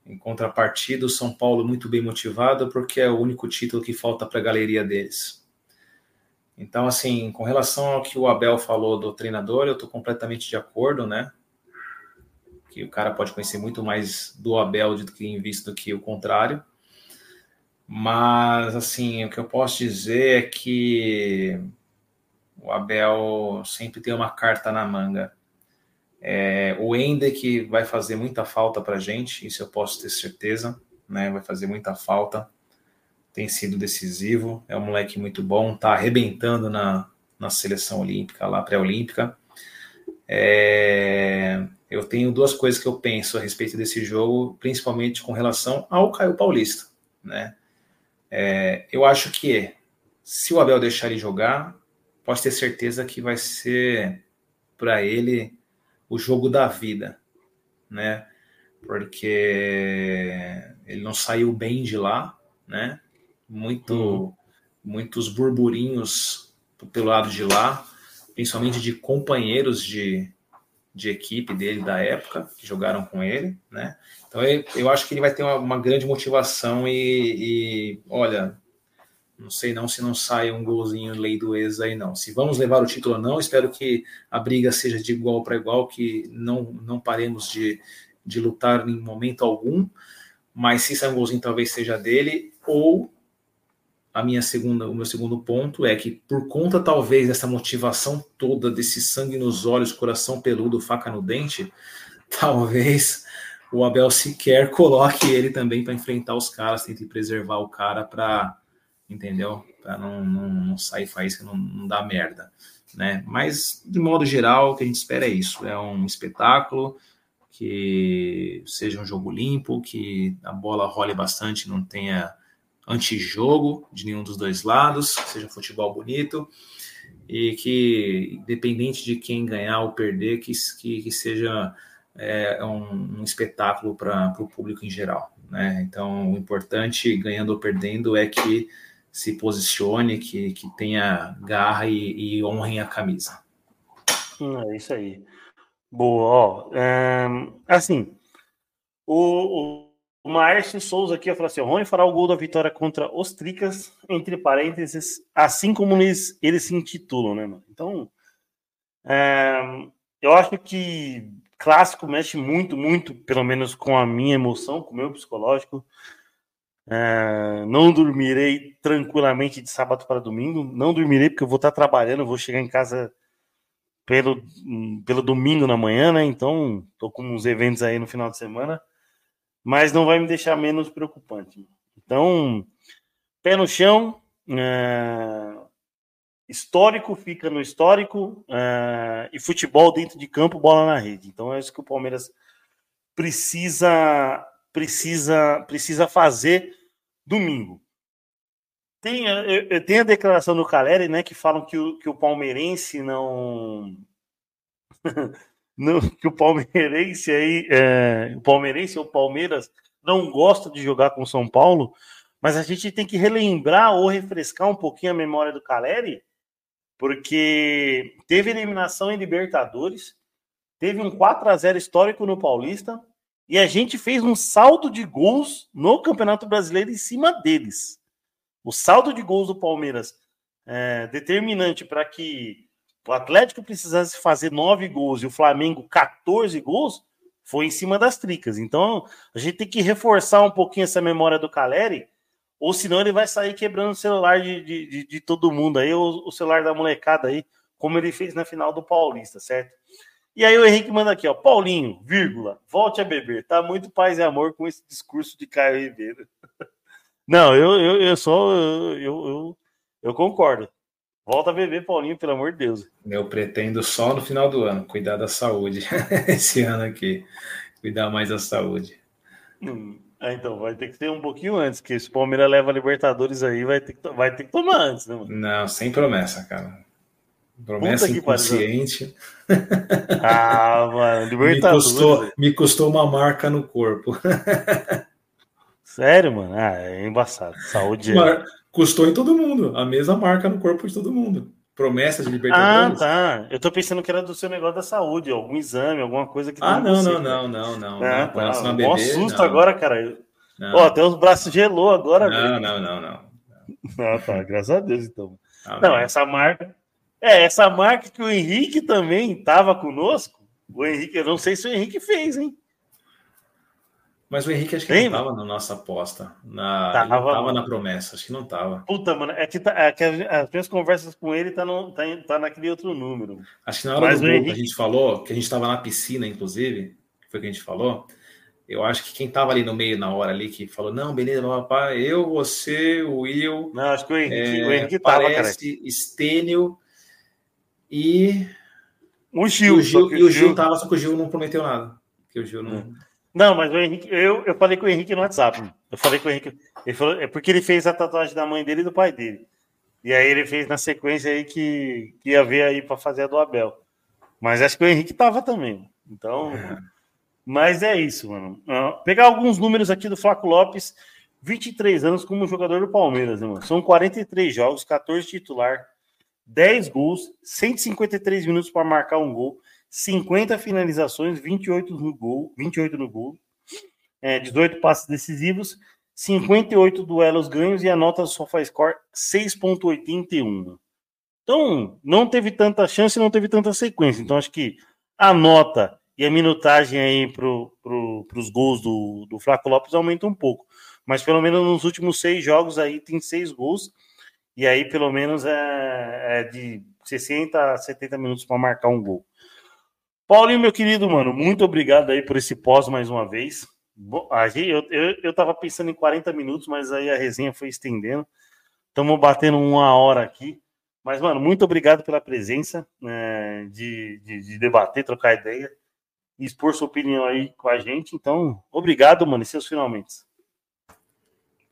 Em contrapartida, o São Paulo muito bem motivado, porque é o único título que falta para a galeria deles. Então, assim, com relação ao que o Abel falou do treinador, eu estou completamente de acordo, né? Que o cara pode conhecer muito mais do Abel do que em vista do que o contrário. Mas, assim, o que eu posso dizer é que o Abel sempre tem uma carta na manga. É, o Ender que vai fazer muita falta para a gente, isso eu posso ter certeza, né? Vai fazer muita falta. Tem sido decisivo, é um moleque muito bom, tá arrebentando na, na seleção olímpica, lá pré-olímpica. É, eu tenho duas coisas que eu penso a respeito desse jogo, principalmente com relação ao Caio Paulista, né? É, eu acho que se o Abel deixar ele jogar, pode ter certeza que vai ser para ele o jogo da vida, né? Porque ele não saiu bem de lá, né? Muito, uhum. muitos burburinhos pelo lado de lá, principalmente de companheiros de, de equipe dele da época que jogaram com ele, né? Então eu, eu acho que ele vai ter uma, uma grande motivação e, e, olha, não sei não se não sai um golzinho lei do ex aí não. Se vamos levar o título ou não, espero que a briga seja de igual para igual, que não, não paremos de, de lutar em momento algum. Mas se sair um golzinho, talvez seja dele. Ou a minha segunda, o meu segundo ponto é que por conta talvez dessa motivação toda, desse sangue nos olhos, coração peludo, faca no dente, [LAUGHS] talvez o Abel sequer coloque ele também para enfrentar os caras, tente preservar o cara para entendeu? Para não, não, não, sair faísca, não, não dar merda, né? Mas, de modo geral, o que a gente espera é isso: é um espetáculo, que seja um jogo limpo, que a bola role bastante, não tenha antijogo de nenhum dos dois lados, seja futebol bonito e que, independente de quem ganhar ou perder, que, que, que seja é, um, um espetáculo para o público em geral. Né? Então, o importante, ganhando ou perdendo, é que se posicione, que, que tenha garra e, e honrem a camisa. Hum, é isso aí. Boa, ó. É, assim, o, o Maércio Souza aqui falou assim: Rony fará o gol da vitória contra os Tricas, entre parênteses, assim como eles, eles se intitulam, né, mano? Então, é, eu acho que clássico mexe muito, muito, pelo menos com a minha emoção, com o meu psicológico. É, não dormirei tranquilamente de sábado para domingo. Não dormirei porque eu vou estar trabalhando, vou chegar em casa pelo, pelo domingo na manhã, né? Então, tô com uns eventos aí no final de semana, mas não vai me deixar menos preocupante. Então, pé no chão, é, histórico fica no histórico é, e futebol dentro de campo, bola na rede. Então é isso que o Palmeiras precisa precisa precisa fazer domingo. Tem, tem a declaração do Caleri, né, que falam que o, que o palmeirense não, [LAUGHS] que o palmeirense aí, é, o palmeirense ou Palmeiras não gosta de jogar com São Paulo, mas a gente tem que relembrar ou refrescar um pouquinho a memória do Caleri, porque teve eliminação em Libertadores, teve um 4 a 0 histórico no Paulista, e a gente fez um saldo de gols no Campeonato Brasileiro em cima deles. O saldo de gols do Palmeiras é determinante para que o Atlético precisasse fazer nove gols e o Flamengo 14 gols foi em cima das tricas. Então, a gente tem que reforçar um pouquinho essa memória do Caleri, ou senão ele vai sair quebrando o celular de, de, de, de todo mundo aí, ou o celular da molecada aí, como ele fez na final do Paulista, certo? E aí o Henrique manda aqui, ó, Paulinho, vírgula, volte a beber. Tá muito paz e amor com esse discurso de Caio Ribeiro. [LAUGHS] Não, eu, eu, eu só, eu, eu, eu concordo. Volta a beber, Paulinho, pelo amor de Deus. Eu pretendo só no final do ano cuidar da saúde. [LAUGHS] Esse ano aqui. Cuidar mais da saúde. Hum, é, então, vai ter que ter um pouquinho antes, que se o Palmeiras leva a Libertadores aí, vai ter que, vai ter que tomar antes, né, mano? Não, sem promessa, cara. Promessa inconsciente. [LAUGHS] Ah, mano, Libertadores. Me custou, me custou uma marca no corpo. [LAUGHS] Sério, mano? Ah, é embaçado. Saúde. Mar... Custou em todo mundo. A mesma marca no corpo de todo mundo. Promessa de Libertadores. Ah, tá. Eu tô pensando que era do seu negócio da saúde, algum exame, alguma coisa que. Ah, não, não, não, não, não, não. Ah, tá. Um bebê, susto não. agora, cara. Ó, até os braços gelou agora. Não, não, não, não. [LAUGHS] Ah, tá. Graças a Deus, então. Não, essa marca. É, essa marca que o Henrique também estava conosco. O Henrique, eu não sei se o Henrique fez, hein? Mas o Henrique acho que não estava na nossa aposta. Na, tava, tava na promessa, acho que não estava. Puta, mano, é que, tá, é que as minhas conversas com ele tá, no, tá, tá naquele outro número. Acho que na hora Mas do gol Henrique... que a gente falou, que a gente estava na piscina, inclusive, que foi o que a gente falou. Eu acho que quem estava ali no meio na hora ali, que falou, não, beleza, papai, eu, você, o Will. Não, acho que o Henrique, é, o Henrique tava, parece, cara. Estênio e. O Gil. E o Gil, e o Gil tava, só que o Gil não prometeu nada. Que o Gil não. É. Não, mas o Henrique, eu, eu falei com o Henrique no WhatsApp. Eu falei com o Henrique. Ele falou, é porque ele fez a tatuagem da mãe dele e do pai dele. E aí ele fez na sequência aí que, que ia ver aí para fazer a do Abel. Mas acho que o Henrique tava também. Então. É. Mas é isso, mano. pegar alguns números aqui do Flaco Lopes, 23 anos como jogador do Palmeiras, né, mano? São 43 jogos, 14 titular, 10 gols, 153 minutos para marcar um gol, 50 finalizações, 28 no gol, 28 no gol, é, 18 passes decisivos, 58 duelos ganhos e a nota do SofaScore 6.81. Então, não teve tanta chance, não teve tanta sequência. Então, acho que a nota e a minutagem aí para pro, os gols do, do Flaco Lopes aumenta um pouco. Mas pelo menos nos últimos seis jogos aí tem seis gols e aí, pelo menos, é, é de 60 a 70 minutos para marcar um gol. Paulinho, meu querido, mano, muito obrigado aí por esse pós mais uma vez. Eu, eu, eu tava pensando em 40 minutos, mas aí a resenha foi estendendo. Estamos batendo uma hora aqui. Mas, mano, muito obrigado pela presença, né, de, de, de, debater, trocar ideia e expor sua opinião aí com a gente. Então, obrigado, mano, e seus finalmente.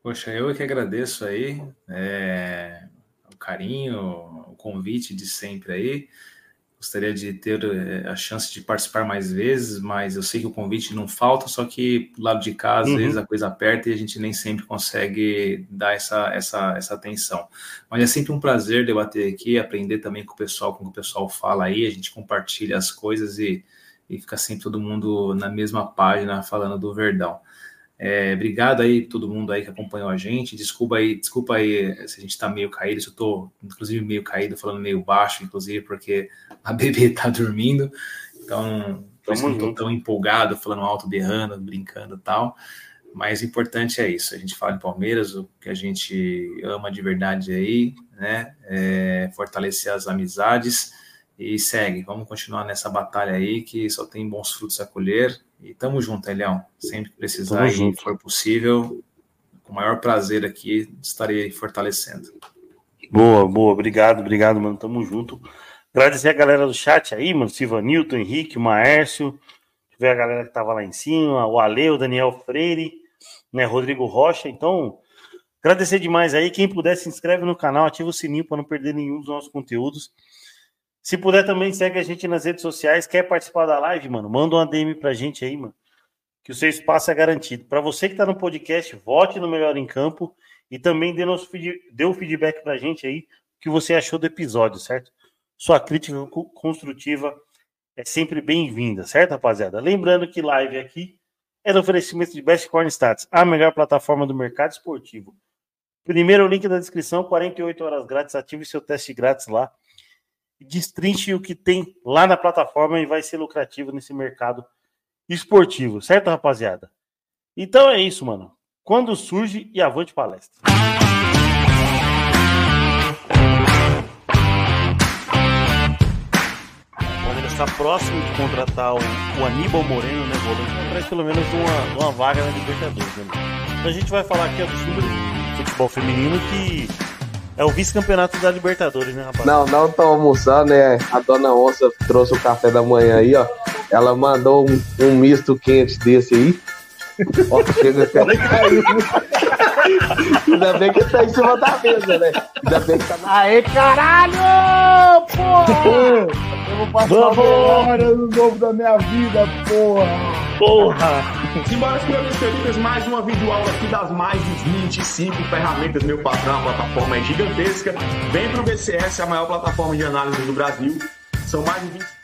Poxa, eu que agradeço aí é, o carinho, o convite de sempre aí. Gostaria de ter é, a chance de participar mais vezes, mas eu sei que o convite não falta, só que do lado de casa, uhum. às vezes a coisa aperta e a gente nem sempre consegue dar essa, essa, essa atenção. Mas é sempre um prazer debater aqui, aprender também com o pessoal, com o que o pessoal fala aí, a gente compartilha as coisas e, e fica sempre todo mundo na mesma página falando do Verdão. É, obrigado aí todo mundo aí que acompanhou a gente. Desculpa aí, desculpa aí se a gente está meio caído, se eu estou inclusive meio caído, falando meio baixo, inclusive, porque a [LAUGHS] bebê está dormindo. Então, por isso não estou tão empolgado, falando alto, berrando, brincando e tal. Mas o importante é isso. A gente fala em Palmeiras, o que a gente ama de verdade aí, né? É fortalecer as amizades e segue. Vamos continuar nessa batalha aí que só tem bons frutos a colher e tamo junto, Elião. Sempre que precisar e for possível, com o maior prazer aqui, estarei fortalecendo. Boa, boa. Obrigado, obrigado, mano. Tamo junto. Agradecer a galera do chat aí, mano. Silva Newton, Henrique, Maércio. Tiver a galera que tava lá em cima, o Ale, o Daniel Freire, né? Rodrigo Rocha. Então, agradecer demais aí. Quem puder, se inscreve no canal, ativa o sininho para não perder nenhum dos nossos conteúdos. Se puder também, segue a gente nas redes sociais. Quer participar da live, mano? Manda uma DM pra gente aí, mano. Que o seu espaço é garantido. Para você que tá no podcast, vote no Melhor em Campo e também dê, nosso, dê o feedback pra gente aí o que você achou do episódio, certo? Sua crítica construtiva é sempre bem-vinda, certo, rapaziada? Lembrando que live aqui é do oferecimento de Best Corn Stats, a melhor plataforma do mercado esportivo. Primeiro link da descrição, 48 horas grátis, ative seu teste grátis lá destrinche o que tem lá na plataforma e vai ser lucrativo nesse mercado esportivo, certo, rapaziada? Então é isso, mano. Quando surge e avante palestra. Palmeiras está próximo de contratar o, o Aníbal Moreno, né, volante, pelo menos uma, uma vaga na Libertadores. Né? Então a gente vai falar aqui do futebol feminino que é o vice-campeonato da Libertadores, né, rapaz? Não, não tô almoçando, né? A dona Onça trouxe o café da manhã aí, ó. Ela mandou um, um misto quente desse aí. Ó, chega até caiu. Ainda bem que tá em cima da mesa, né? Ainda bem que tá na. Aê, caralho! Porra! [LAUGHS] Vou passar Vamos! hora no novo da minha vida, porra! Porra! Simbora, meus queridos, mais uma videoaula aqui das mais de 25 ferramentas, meu patrão, a plataforma é gigantesca. Vem pro BCS, a maior plataforma de análise do Brasil. São mais de 20